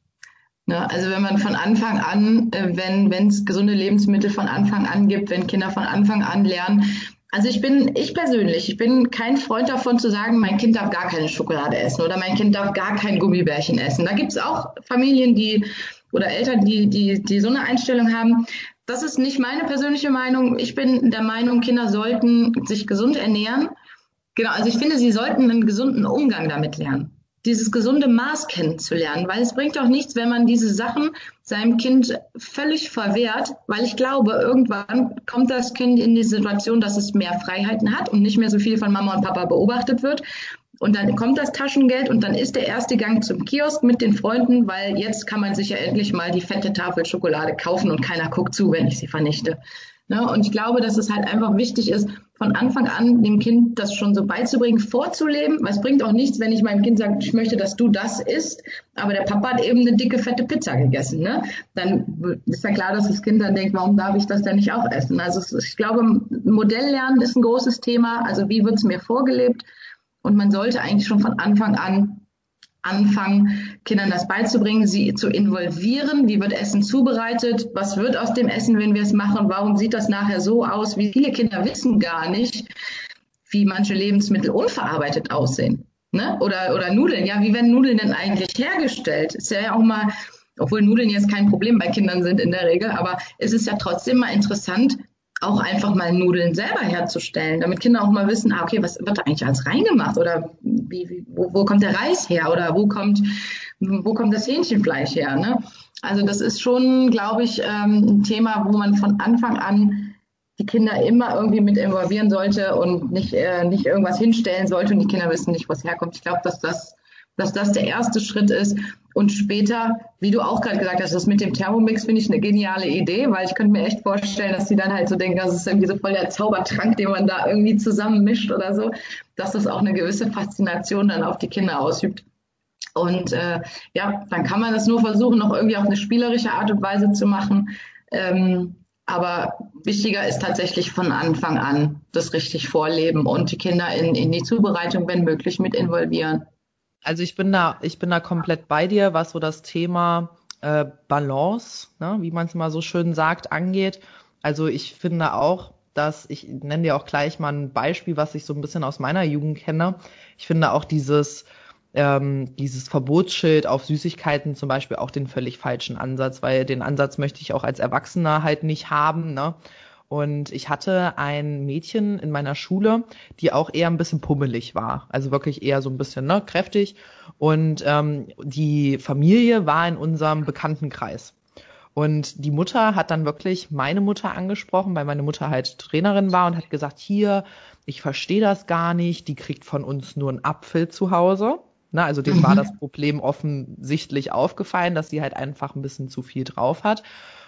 Ne? Also wenn man von Anfang an, äh, wenn wenn es gesunde Lebensmittel von Anfang an gibt, wenn Kinder von Anfang an lernen. Also ich bin, ich persönlich, ich bin kein Freund davon zu sagen, mein Kind darf gar keine Schokolade essen oder mein Kind darf gar kein Gummibärchen essen. Da gibt's auch Familien, die oder Eltern, die, die, die so eine Einstellung haben. Das ist nicht meine persönliche Meinung. Ich bin der Meinung, Kinder sollten sich gesund ernähren. Genau, also ich finde, sie sollten einen gesunden Umgang damit lernen dieses gesunde Maß kennenzulernen, weil es bringt doch nichts, wenn man diese Sachen seinem Kind völlig verwehrt, weil ich glaube, irgendwann kommt das Kind in die Situation, dass es mehr Freiheiten hat und nicht mehr so viel von Mama und Papa beobachtet wird. Und dann kommt das Taschengeld und dann ist der erste Gang zum Kiosk mit den Freunden, weil jetzt kann man sich ja endlich mal die fette Tafel Schokolade kaufen und keiner guckt zu, wenn ich sie vernichte. Ne? Und ich glaube, dass es halt einfach wichtig ist, von Anfang an dem Kind das schon so beizubringen, vorzuleben. Weil es bringt auch nichts, wenn ich meinem Kind sage, ich möchte, dass du das isst, aber der Papa hat eben eine dicke, fette Pizza gegessen. Ne? Dann ist ja klar, dass das Kind dann denkt, warum darf ich das denn nicht auch essen? Also ich glaube, Modelllernen ist ein großes Thema. Also wie wird es mir vorgelebt? Und man sollte eigentlich schon von Anfang an anfangen, Kindern das beizubringen, sie zu involvieren. Wie wird Essen zubereitet? Was wird aus dem Essen, wenn wir es machen? Warum sieht das nachher so aus? Wie viele Kinder wissen gar nicht, wie manche Lebensmittel unverarbeitet aussehen. Ne? Oder, oder Nudeln. Ja, wie werden Nudeln denn eigentlich hergestellt? Ist ja auch mal, obwohl Nudeln jetzt kein Problem bei Kindern sind in der Regel, aber es ist ja trotzdem mal interessant, auch einfach mal Nudeln selber herzustellen, damit Kinder auch mal wissen, ah, okay, was wird da eigentlich alles reingemacht oder wie, wie, wo, wo kommt der Reis her oder wo kommt, wo kommt das Hähnchenfleisch her? Ne? Also das ist schon, glaube ich, ähm, ein Thema, wo man von Anfang an die Kinder immer irgendwie mit involvieren sollte und nicht, äh, nicht irgendwas hinstellen sollte und die Kinder wissen nicht, was herkommt. Ich glaube, dass das dass das der erste Schritt ist. Und später, wie du auch gerade gesagt hast, das mit dem Thermomix finde ich eine geniale Idee, weil ich könnte mir echt vorstellen, dass die dann halt so denken, das ist irgendwie so voll der Zaubertrank, den man da irgendwie zusammenmischt oder so, dass das auch eine gewisse Faszination dann auf die Kinder ausübt. Und äh, ja, dann kann man das nur versuchen, noch irgendwie auf eine spielerische Art und Weise zu machen. Ähm, aber wichtiger ist tatsächlich von Anfang an das richtig vorleben und die Kinder in, in die Zubereitung, wenn möglich, mit involvieren. Also ich bin da, ich bin da komplett bei dir, was so das Thema äh, Balance, ne, wie man es mal so schön sagt, angeht. Also ich finde auch, dass ich nenne dir auch gleich mal ein Beispiel, was ich so ein bisschen aus meiner Jugend kenne. Ich finde auch dieses ähm, dieses Verbotsschild auf Süßigkeiten zum Beispiel auch den völlig falschen Ansatz, weil den Ansatz möchte ich auch als Erwachsener halt nicht haben. Ne? Und ich hatte ein Mädchen in meiner Schule, die auch eher ein bisschen pummelig war. Also wirklich eher so ein bisschen ne, kräftig. Und ähm, die Familie war in unserem Bekanntenkreis. Und die Mutter hat dann wirklich meine Mutter angesprochen, weil meine Mutter halt Trainerin war und hat gesagt, hier, ich verstehe das gar nicht, die kriegt von uns nur einen Apfel zu Hause. Na, also dem mhm. war das Problem offensichtlich aufgefallen, dass sie halt einfach ein bisschen zu viel drauf hat.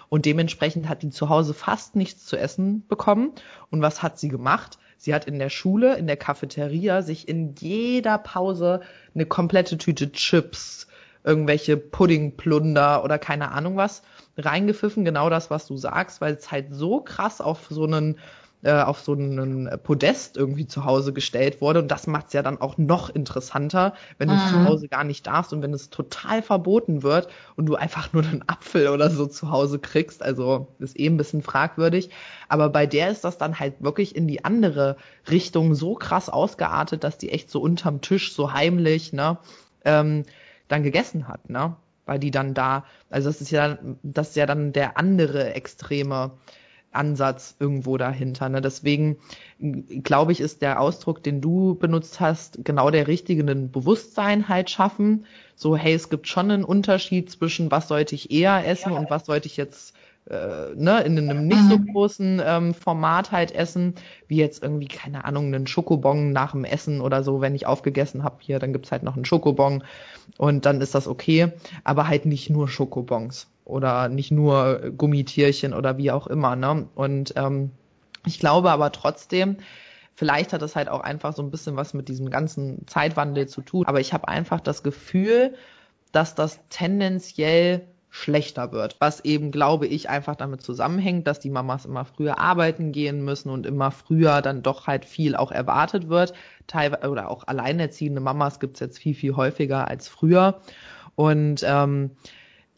Und dementsprechend hat die zu Hause fast nichts zu essen bekommen. Und was hat sie gemacht? Sie hat in der Schule, in der Cafeteria, sich in jeder Pause eine komplette Tüte Chips, irgendwelche Puddingplunder oder keine Ahnung was reingepfiffen. Genau das, was du sagst, weil es halt so krass auf so einen äh, auf so einen Podest irgendwie zu Hause gestellt wurde. Und das macht es ja dann auch noch interessanter, wenn du mhm. zu Hause gar nicht darfst und wenn es total verboten wird und du einfach nur einen Apfel oder so zu Hause kriegst. Also ist eh ein bisschen fragwürdig. Aber bei der ist das dann halt wirklich in die andere Richtung so krass ausgeartet, dass die echt so unterm Tisch so heimlich, ne, ähm, dann gegessen hat, ne? Weil die dann da, also das ist ja, das ist ja dann der andere extreme Ansatz irgendwo dahinter. Ne? Deswegen glaube ich, ist der Ausdruck, den du benutzt hast, genau der richtige, ein Bewusstsein halt schaffen. So, hey, es gibt schon einen Unterschied zwischen, was sollte ich eher essen und was sollte ich jetzt äh, ne, in einem nicht so mhm. großen ähm, Format halt essen, wie jetzt irgendwie, keine Ahnung, einen Schokobon nach dem Essen oder so, wenn ich aufgegessen habe hier, dann gibt's halt noch einen Schokobon und dann ist das okay, aber halt nicht nur Schokobons oder nicht nur Gummitierchen oder wie auch immer. Ne? Und ähm, ich glaube aber trotzdem, vielleicht hat das halt auch einfach so ein bisschen was mit diesem ganzen Zeitwandel zu tun. Aber ich habe einfach das Gefühl, dass das tendenziell schlechter wird, was eben, glaube ich, einfach damit zusammenhängt, dass die Mamas immer früher arbeiten gehen müssen und immer früher dann doch halt viel auch erwartet wird. Teilweise oder auch alleinerziehende Mamas gibt's jetzt viel, viel häufiger als früher. Und ähm,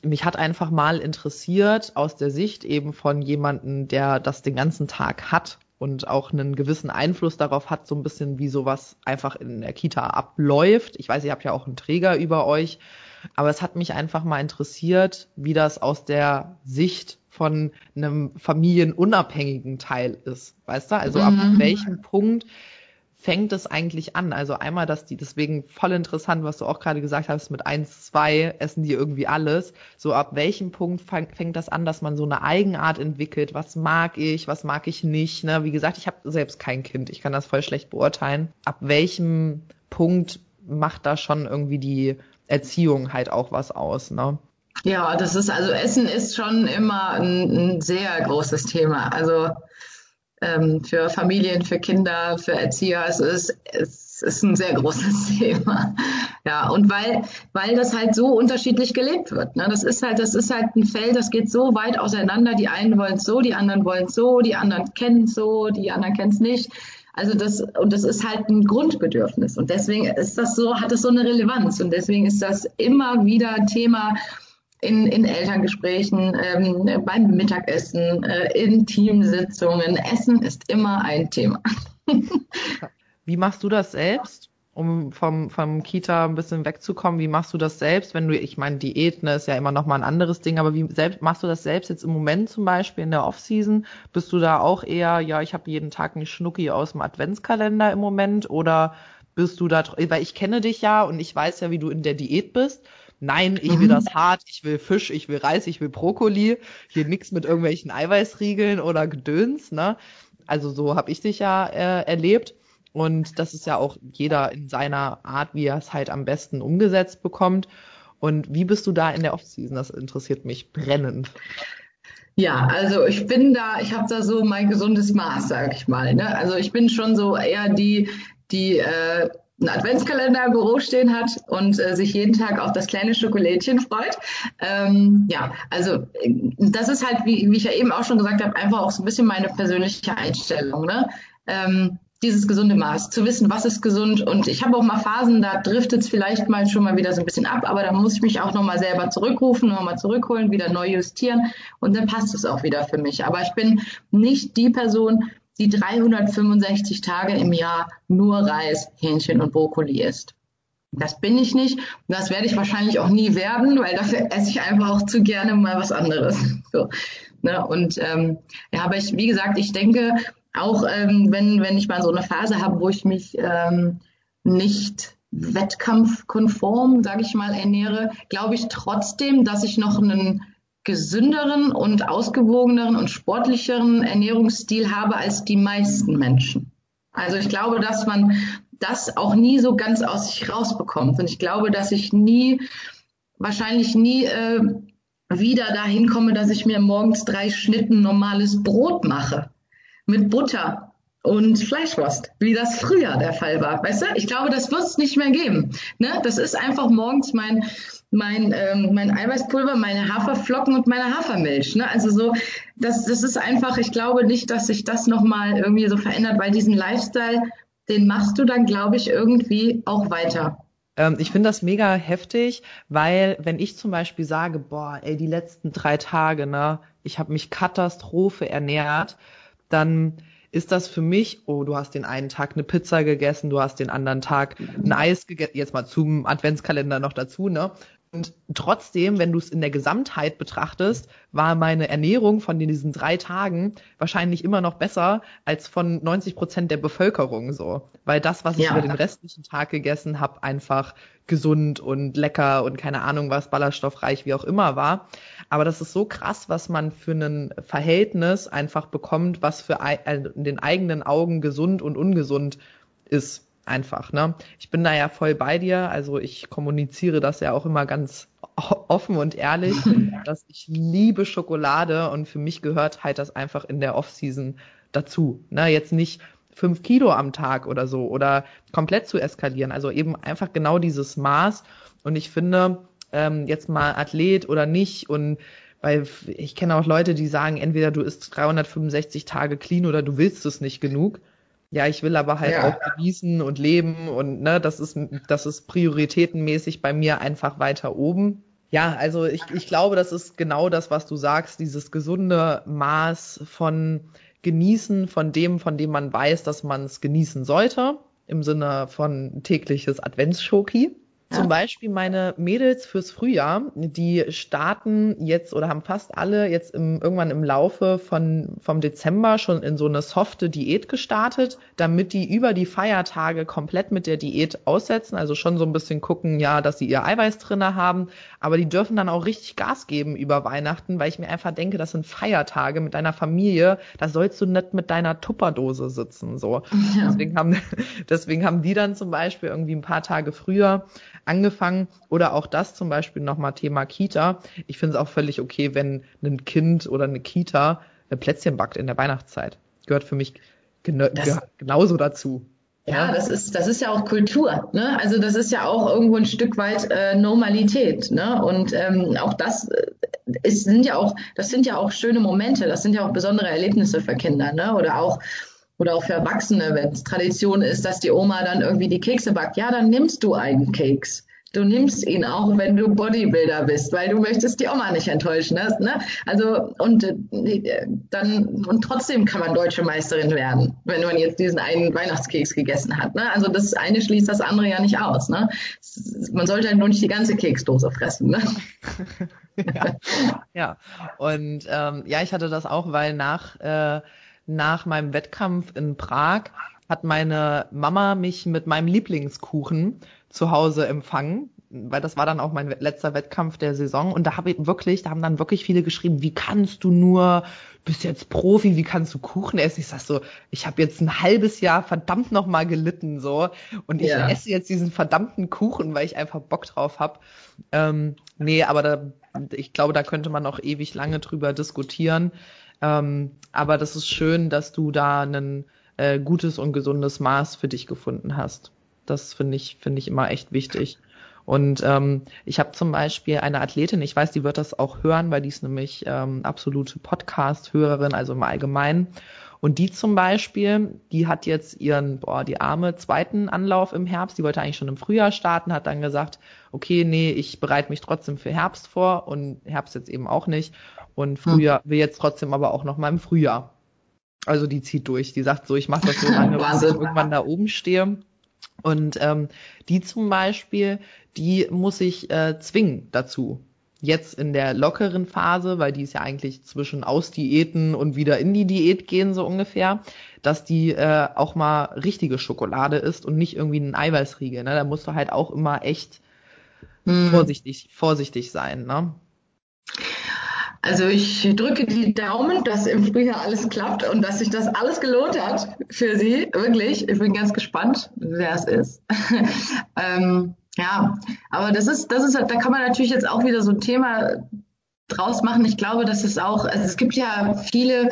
mich hat einfach mal interessiert aus der Sicht eben von jemanden, der das den ganzen Tag hat und auch einen gewissen Einfluss darauf hat, so ein bisschen wie sowas einfach in der Kita abläuft. Ich weiß, ihr habt ja auch einen Träger über euch, aber es hat mich einfach mal interessiert, wie das aus der Sicht von einem familienunabhängigen Teil ist. Weißt du? Also ab mhm. welchem Punkt fängt es eigentlich an? Also einmal, dass die, deswegen voll interessant, was du auch gerade gesagt hast, mit eins, zwei essen die irgendwie alles. So ab welchem Punkt fängt das an, dass man so eine Eigenart entwickelt? Was mag ich, was mag ich nicht? Ne? Wie gesagt, ich habe selbst kein Kind, ich kann das voll schlecht beurteilen. Ab welchem Punkt macht da schon irgendwie die Erziehung halt auch was aus, ne? Ja, das ist also Essen ist schon immer ein, ein sehr großes Thema. Also ähm, für Familien, für Kinder, für Erzieher. Es ist, es ist ein sehr großes Thema. Ja, und weil, weil das halt so unterschiedlich gelebt wird. Ne? Das ist halt, das ist halt ein Feld, das geht so weit auseinander. Die einen wollen es so, die anderen wollen es so, die anderen kennen es so, die anderen kennen es nicht. Also das, und das ist halt ein Grundbedürfnis. Und deswegen ist das so, hat es so eine Relevanz. Und deswegen ist das immer wieder Thema, in, in Elterngesprächen, ähm, beim Mittagessen, äh, in Teamsitzungen. Essen ist immer ein Thema. Wie machst du das selbst? um vom, vom Kita ein bisschen wegzukommen, wie machst du das selbst, wenn du, ich meine, Diät ne, ist ja immer noch mal ein anderes Ding, aber wie selbst, machst du das selbst jetzt im Moment zum Beispiel in der Offseason? Bist du da auch eher, ja, ich habe jeden Tag einen Schnucki aus dem Adventskalender im Moment oder bist du da, weil ich kenne dich ja und ich weiß ja, wie du in der Diät bist Nein, ich will mhm. das hart, ich will Fisch, ich will Reis, ich will Brokkoli. Hier nix mit irgendwelchen Eiweißriegeln oder Gedöns, ne? Also so habe ich dich ja äh, erlebt. Und das ist ja auch jeder in seiner Art, wie er es halt am besten umgesetzt bekommt. Und wie bist du da in der Offseason? Das interessiert mich brennend. Ja, also ich bin da, ich habe da so mein gesundes Maß, sag ich mal. Ne? Also ich bin schon so eher die, die äh, einen Adventskalender im Büro stehen hat und äh, sich jeden Tag auf das kleine Schokolädchen freut. Ähm, ja, also das ist halt, wie, wie ich ja eben auch schon gesagt habe, einfach auch so ein bisschen meine persönliche Einstellung. Ne? Ähm, dieses gesunde Maß, zu wissen, was ist gesund. Und ich habe auch mal Phasen, da driftet es vielleicht mal schon mal wieder so ein bisschen ab, aber da muss ich mich auch nochmal selber zurückrufen, nochmal zurückholen, wieder neu justieren und dann passt es auch wieder für mich. Aber ich bin nicht die Person, die 365 Tage im Jahr nur Reis, Hähnchen und Brokkoli isst. Das bin ich nicht und das werde ich wahrscheinlich auch nie werden, weil dafür esse ich einfach auch zu gerne mal was anderes. So, ne? Und ähm, ja, aber ich, wie gesagt, ich denke auch, ähm, wenn, wenn ich mal so eine Phase habe, wo ich mich ähm, nicht wettkampfkonform, sage ich mal, ernähre, glaube ich trotzdem, dass ich noch einen gesünderen und ausgewogeneren und sportlicheren Ernährungsstil habe als die meisten Menschen. Also ich glaube, dass man das auch nie so ganz aus sich rausbekommt. Und ich glaube, dass ich nie, wahrscheinlich nie äh, wieder dahin komme, dass ich mir morgens drei Schnitten normales Brot mache mit Butter und Fleischwurst, wie das früher der Fall war. Weißt du, ich glaube, das wird es nicht mehr geben. Ne? Das ist einfach morgens mein mein, ähm, mein Eiweißpulver, meine Haferflocken und meine Hafermilch. Ne? Also so, das, das ist einfach, ich glaube nicht, dass sich das nochmal irgendwie so verändert, weil diesen Lifestyle, den machst du dann, glaube ich, irgendwie auch weiter. Ähm, ich finde das mega heftig, weil wenn ich zum Beispiel sage, boah, ey, die letzten drei Tage, ne, ich habe mich Katastrophe ernährt, dann ist das für mich, oh, du hast den einen Tag eine Pizza gegessen, du hast den anderen Tag ein Eis gegessen, jetzt mal zum Adventskalender noch dazu, ne? Und trotzdem, wenn du es in der Gesamtheit betrachtest, war meine Ernährung von diesen drei Tagen wahrscheinlich immer noch besser als von 90 Prozent der Bevölkerung so. Weil das, was ich ja. über den restlichen Tag gegessen habe, einfach gesund und lecker und keine Ahnung was, ballaststoffreich, wie auch immer war. Aber das ist so krass, was man für ein Verhältnis einfach bekommt, was für in den eigenen Augen gesund und ungesund ist einfach, ne? Ich bin da ja voll bei dir, also ich kommuniziere das ja auch immer ganz offen und ehrlich, dass ich liebe Schokolade und für mich gehört halt das einfach in der Off-Season dazu, ne? Jetzt nicht fünf Kilo am Tag oder so oder komplett zu eskalieren, also eben einfach genau dieses Maß und ich finde, ähm, jetzt mal Athlet oder nicht und weil ich kenne auch Leute, die sagen, entweder du isst 365 Tage clean oder du willst es nicht genug. Ja, ich will aber halt ja. auch genießen und leben und ne, das ist das ist prioritätenmäßig bei mir einfach weiter oben. Ja, also ich, ich glaube, das ist genau das, was du sagst, dieses gesunde Maß von Genießen von dem, von dem man weiß, dass man es genießen sollte, im Sinne von tägliches Adventsschoki. Zum Beispiel meine Mädels fürs Frühjahr, die starten jetzt oder haben fast alle jetzt im, irgendwann im Laufe von, vom Dezember schon in so eine softe Diät gestartet, damit die über die Feiertage komplett mit der Diät aussetzen, also schon so ein bisschen gucken, ja, dass sie ihr Eiweiß drinne haben, aber die dürfen dann auch richtig Gas geben über Weihnachten, weil ich mir einfach denke, das sind Feiertage mit deiner Familie, da sollst du nicht mit deiner Tupperdose sitzen, so. Ja. Deswegen haben, deswegen haben die dann zum Beispiel irgendwie ein paar Tage früher angefangen oder auch das zum Beispiel nochmal Thema Kita. Ich finde es auch völlig okay, wenn ein Kind oder eine Kita ein Plätzchen backt in der Weihnachtszeit. Gehört für mich gehört genauso dazu. Ja, das ist, das ist ja auch Kultur. Ne? Also das ist ja auch irgendwo ein Stück weit äh, Normalität. Ne? Und ähm, auch das äh, ist, sind ja auch, das sind ja auch schöne Momente, das sind ja auch besondere Erlebnisse für Kinder, ne? Oder auch oder auch für Erwachsene, wenn es Tradition ist, dass die Oma dann irgendwie die Kekse backt, ja, dann nimmst du einen Keks. Du nimmst ihn auch, wenn du Bodybuilder bist, weil du möchtest die Oma nicht enttäuschen. Ne? Also und äh, dann und trotzdem kann man deutsche Meisterin werden, wenn man jetzt diesen einen Weihnachtskeks gegessen hat. Ne? Also das eine schließt das andere ja nicht aus. Ne? Man sollte halt nur nicht die ganze Keksdose fressen. Ne? ja, ja. Und ähm, ja, ich hatte das auch, weil nach äh, nach meinem Wettkampf in Prag hat meine Mama mich mit meinem Lieblingskuchen zu Hause empfangen, weil das war dann auch mein letzter Wettkampf der Saison und da habe ich wirklich, da haben dann wirklich viele geschrieben, wie kannst du nur, bist jetzt Profi, wie kannst du Kuchen essen? Ich sag so, ich habe jetzt ein halbes Jahr verdammt noch mal gelitten so und ich ja. esse jetzt diesen verdammten Kuchen, weil ich einfach Bock drauf habe. Ähm, nee, aber da, ich glaube, da könnte man noch ewig lange drüber diskutieren. Ähm, aber das ist schön, dass du da ein äh, gutes und gesundes Maß für dich gefunden hast. Das finde ich, finde ich immer echt wichtig. Und ähm, ich habe zum Beispiel eine Athletin, ich weiß, die wird das auch hören, weil die ist nämlich ähm, absolute Podcast-Hörerin, also im Allgemeinen. Und die zum Beispiel, die hat jetzt ihren, boah, die arme zweiten Anlauf im Herbst. Die wollte eigentlich schon im Frühjahr starten, hat dann gesagt, okay, nee, ich bereite mich trotzdem für Herbst vor und Herbst jetzt eben auch nicht. Und hm. Frühjahr will jetzt trotzdem aber auch noch mal im Frühjahr. Also die zieht durch. Die sagt so, ich mache das so lange, bis ich irgendwann da oben stehe. Und ähm, die zum Beispiel, die muss ich äh, zwingen dazu. Jetzt in der lockeren Phase, weil die ist ja eigentlich zwischen Ausdiäten und wieder in die Diät gehen so ungefähr, dass die äh, auch mal richtige Schokolade ist und nicht irgendwie ein Eiweißriegel. Ne? Da musst du halt auch immer echt hm. vorsichtig, vorsichtig sein. Ne? Also ich drücke die Daumen, dass im Frühjahr alles klappt und dass sich das alles gelohnt hat für Sie. Wirklich. Ich bin ganz gespannt, wer es ist. ähm, ja, aber das ist, das ist, da kann man natürlich jetzt auch wieder so ein Thema draus machen. Ich glaube, dass es auch, also es gibt ja viele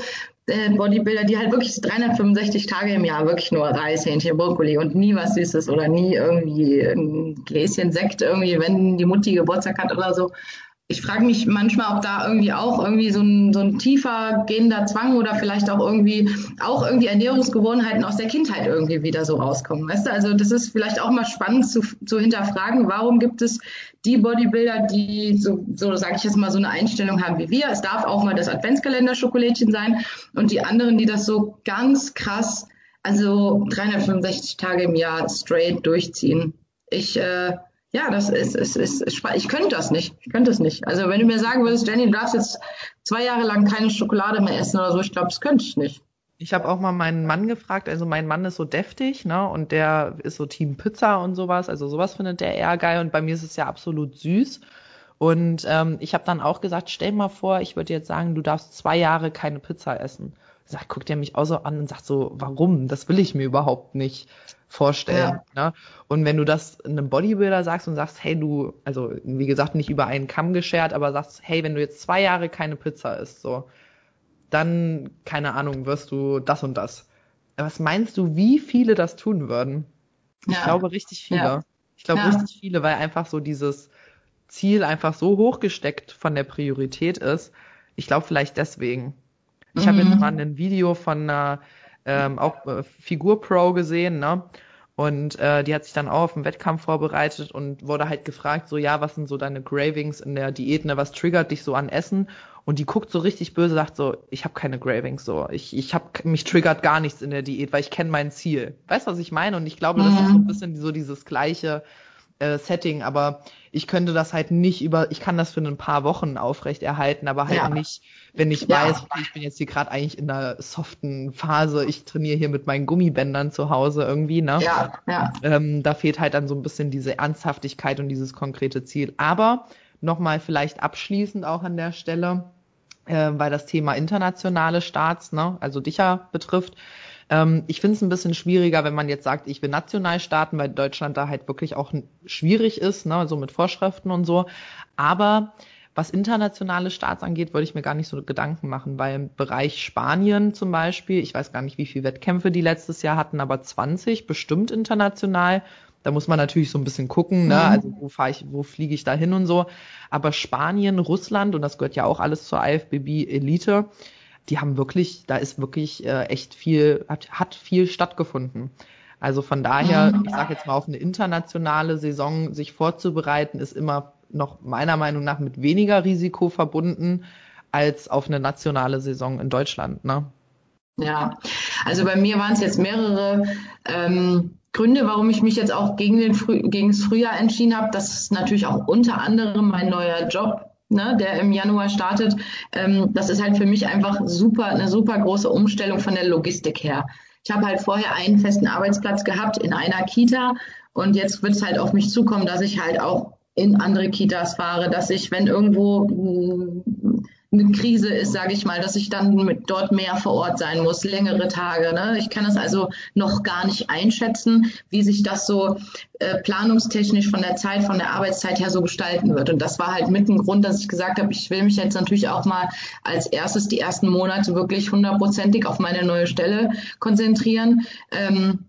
äh, Bodybuilder, die halt wirklich 365 Tage im Jahr wirklich nur Reis, Hähnchen, Brokkoli und nie was Süßes oder nie irgendwie ein Gläschen Sekt irgendwie, wenn die Mutti Geburtstag hat oder so ich frage mich manchmal, ob da irgendwie auch irgendwie so ein, so ein tiefer gehender Zwang oder vielleicht auch irgendwie auch irgendwie Ernährungsgewohnheiten aus der Kindheit irgendwie wieder so rauskommen. Weißt du, also das ist vielleicht auch mal spannend zu, zu hinterfragen, warum gibt es die Bodybuilder, die so, so sage ich jetzt mal, so eine Einstellung haben wie wir. Es darf auch mal das Adventskalender-Schokolädchen sein und die anderen, die das so ganz krass, also 365 Tage im Jahr straight durchziehen. Ich äh, ja, das ist, ist, ist, ich könnte das nicht. Ich könnte es nicht. Also wenn du mir sagen würdest, Jenny, du darfst jetzt zwei Jahre lang keine Schokolade mehr essen oder so, ich glaube, das könnte ich nicht. Ich habe auch mal meinen Mann gefragt, also mein Mann ist so deftig, ne, und der ist so Team Pizza und sowas, also sowas findet der eher geil und bei mir ist es ja absolut süß. Und ähm, ich habe dann auch gesagt, stell mal vor, ich würde jetzt sagen, du darfst zwei Jahre keine Pizza essen. Sagt, guckt er mich auch so an und sagt so, warum? Das will ich mir überhaupt nicht vorstellen. Ja. Ne? Und wenn du das einem Bodybuilder sagst und sagst, hey, du, also wie gesagt, nicht über einen Kamm geschert, aber sagst, hey, wenn du jetzt zwei Jahre keine Pizza isst, so, dann, keine Ahnung, wirst du das und das. Was meinst du, wie viele das tun würden? Ja. Ich glaube richtig viele. Ja. Ich glaube richtig viele, weil einfach so dieses, Ziel einfach so hoch gesteckt von der Priorität ist. Ich glaube vielleicht deswegen. Ich mhm. habe jetzt mal ein Video von einer ähm, auch äh, Figur Pro gesehen, ne? Und äh, die hat sich dann auch auf den Wettkampf vorbereitet und wurde halt gefragt, so ja, was sind so deine Gravings in der Diät, ne? Was triggert dich so an Essen? Und die guckt so richtig böse, sagt so, ich habe keine Gravings, so ich ich habe mich triggert gar nichts in der Diät, weil ich kenne mein Ziel. Weißt du, was ich meine? Und ich glaube, das ist so ein mhm. bisschen so dieses gleiche äh, Setting, aber ich könnte das halt nicht über, ich kann das für ein paar Wochen aufrechterhalten, aber halt ja. nicht, wenn ich ja. weiß, okay, ich bin jetzt hier gerade eigentlich in einer soften Phase, ich trainiere hier mit meinen Gummibändern zu Hause irgendwie, ne? Ja, ja. Ähm, da fehlt halt dann so ein bisschen diese Ernsthaftigkeit und dieses konkrete Ziel. Aber nochmal vielleicht abschließend auch an der Stelle, äh, weil das Thema internationale Starts, ne, also dich ja betrifft, ähm, ich finde es ein bisschen schwieriger, wenn man jetzt sagt, ich will national starten, weil Deutschland da halt wirklich auch schwierig ist, ne, so mit Vorschriften und so. Aber was internationale Starts angeht, würde ich mir gar nicht so Gedanken machen, weil im Bereich Spanien zum Beispiel, ich weiß gar nicht, wie viele Wettkämpfe die letztes Jahr hatten, aber 20 bestimmt international. Da muss man natürlich so ein bisschen gucken, ne? Mhm. also wo fahre ich, wo fliege ich da hin und so. Aber Spanien, Russland, und das gehört ja auch alles zur IFBB Elite, die haben wirklich, da ist wirklich äh, echt viel, hat, hat viel stattgefunden. Also von daher, mhm. ich sage jetzt mal, auf eine internationale Saison sich vorzubereiten, ist immer noch meiner Meinung nach mit weniger Risiko verbunden als auf eine nationale Saison in Deutschland. Ne? Ja, also bei mir waren es jetzt mehrere ähm, Gründe, warum ich mich jetzt auch gegen, den Früh gegen das Frühjahr entschieden habe. Das ist natürlich auch unter anderem mein neuer Job ne, der im Januar startet. Ähm, das ist halt für mich einfach super, eine super große Umstellung von der Logistik her. Ich habe halt vorher einen festen Arbeitsplatz gehabt in einer Kita und jetzt wird es halt auf mich zukommen, dass ich halt auch in andere Kitas fahre, dass ich, wenn irgendwo eine Krise ist, sage ich mal, dass ich dann mit dort mehr vor Ort sein muss, längere Tage. Ne? Ich kann das also noch gar nicht einschätzen, wie sich das so äh, planungstechnisch von der Zeit, von der Arbeitszeit her so gestalten wird. Und das war halt mit ein Grund, dass ich gesagt habe, ich will mich jetzt natürlich auch mal als erstes die ersten Monate wirklich hundertprozentig auf meine neue Stelle konzentrieren. Ähm,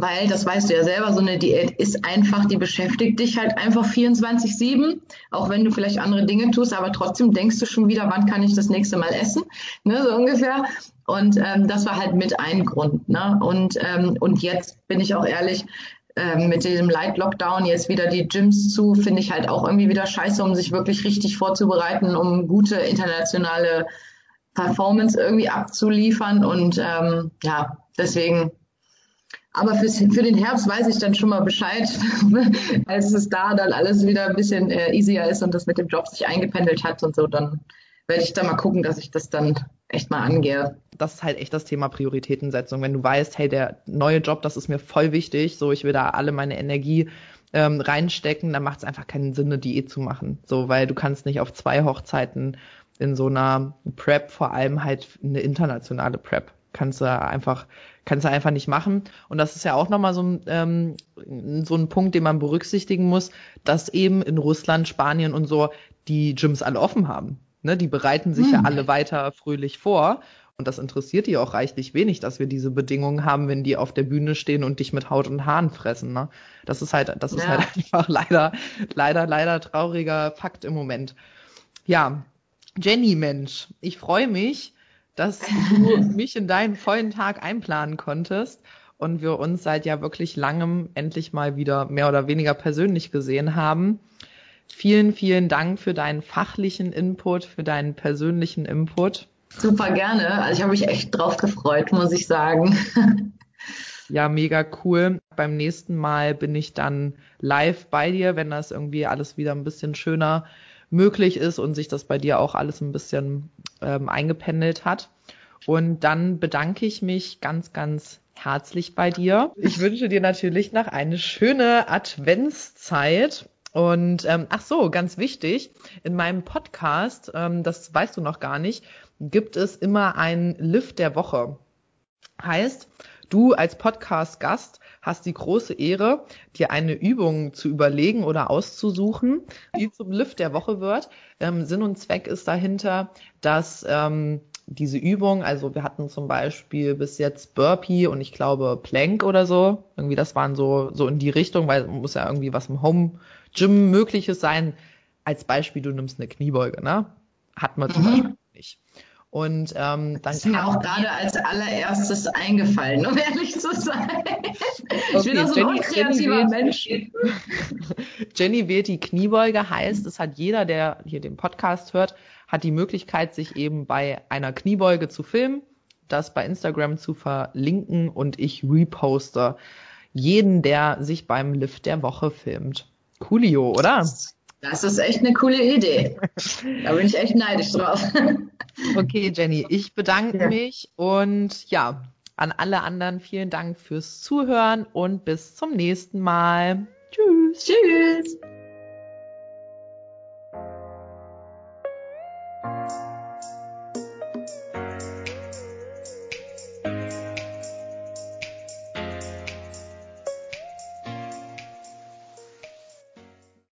weil, das weißt du ja selber, so eine Diät ist einfach, die beschäftigt dich halt einfach 24-7, auch wenn du vielleicht andere Dinge tust, aber trotzdem denkst du schon wieder, wann kann ich das nächste Mal essen, ne, so ungefähr. Und ähm, das war halt mit ein Grund. Ne? Und, ähm, und jetzt bin ich auch ehrlich, ähm, mit diesem Light Lockdown jetzt wieder die Gyms zu, finde ich halt auch irgendwie wieder scheiße, um sich wirklich richtig vorzubereiten, um gute internationale Performance irgendwie abzuliefern. Und ähm, ja, deswegen aber fürs, für den Herbst weiß ich dann schon mal Bescheid, als es da dann alles wieder ein bisschen äh, easier ist und das mit dem Job sich eingependelt hat und so, dann werde ich da mal gucken, dass ich das dann echt mal angehe. Das ist halt echt das Thema Prioritätensetzung. Wenn du weißt, hey, der neue Job, das ist mir voll wichtig, so ich will da alle meine Energie ähm, reinstecken, dann macht es einfach keinen Sinn, eine Diät zu machen. So, weil du kannst nicht auf zwei Hochzeiten in so einer Prep, vor allem halt eine internationale Prep, kannst du einfach kannst du einfach nicht machen. Und das ist ja auch nochmal so ein, ähm, so ein Punkt, den man berücksichtigen muss, dass eben in Russland, Spanien und so die Gyms alle offen haben. Ne? Die bereiten sich hm. ja alle weiter fröhlich vor. Und das interessiert die auch reichlich wenig, dass wir diese Bedingungen haben, wenn die auf der Bühne stehen und dich mit Haut und Haaren fressen. Ne? Das ist halt, das ist ja. halt einfach leider, leider, leider trauriger Fakt im Moment. Ja, Jenny, Mensch, ich freue mich, dass du mich in deinen vollen Tag einplanen konntest und wir uns seit ja wirklich langem endlich mal wieder mehr oder weniger persönlich gesehen haben. Vielen, vielen Dank für deinen fachlichen Input, für deinen persönlichen Input. Super gerne. Also ich habe mich echt drauf gefreut, muss ich sagen. Ja, mega cool. Beim nächsten Mal bin ich dann live bei dir, wenn das irgendwie alles wieder ein bisschen schöner möglich ist und sich das bei dir auch alles ein bisschen ähm, eingependelt hat. Und dann bedanke ich mich ganz, ganz herzlich bei dir. Ich wünsche dir natürlich noch eine schöne Adventszeit. Und ähm, ach so, ganz wichtig, in meinem Podcast, ähm, das weißt du noch gar nicht, gibt es immer einen Lift der Woche. Heißt, du als Podcast-Gast hast die große Ehre, dir eine Übung zu überlegen oder auszusuchen, die zum Lift der Woche wird. Ähm, Sinn und Zweck ist dahinter, dass ähm, diese Übung, also wir hatten zum Beispiel bis jetzt Burpee und ich glaube Plank oder so. Irgendwie das waren so, so in die Richtung, weil muss ja irgendwie was im Home Gym mögliches sein. als Beispiel, du nimmst eine Kniebeuge, ne? Hat man zum mhm. Beispiel nicht. Und ähm, dann das ist mir auch gerade als allererstes eingefallen, um ehrlich zu sein. ich bin doch so ein unkreativer Mensch. Jenny wählt die Kniebeuge, heißt, es hat jeder, der hier den Podcast hört, hat die Möglichkeit, sich eben bei einer Kniebeuge zu filmen, das bei Instagram zu verlinken und ich reposte jeden, der sich beim Lift der Woche filmt. Coolio, oder? Das ist echt eine coole Idee. Da bin ich echt neidisch drauf. Okay, Jenny, ich bedanke ja. mich und ja, an alle anderen vielen Dank fürs Zuhören und bis zum nächsten Mal. Tschüss. Tschüss.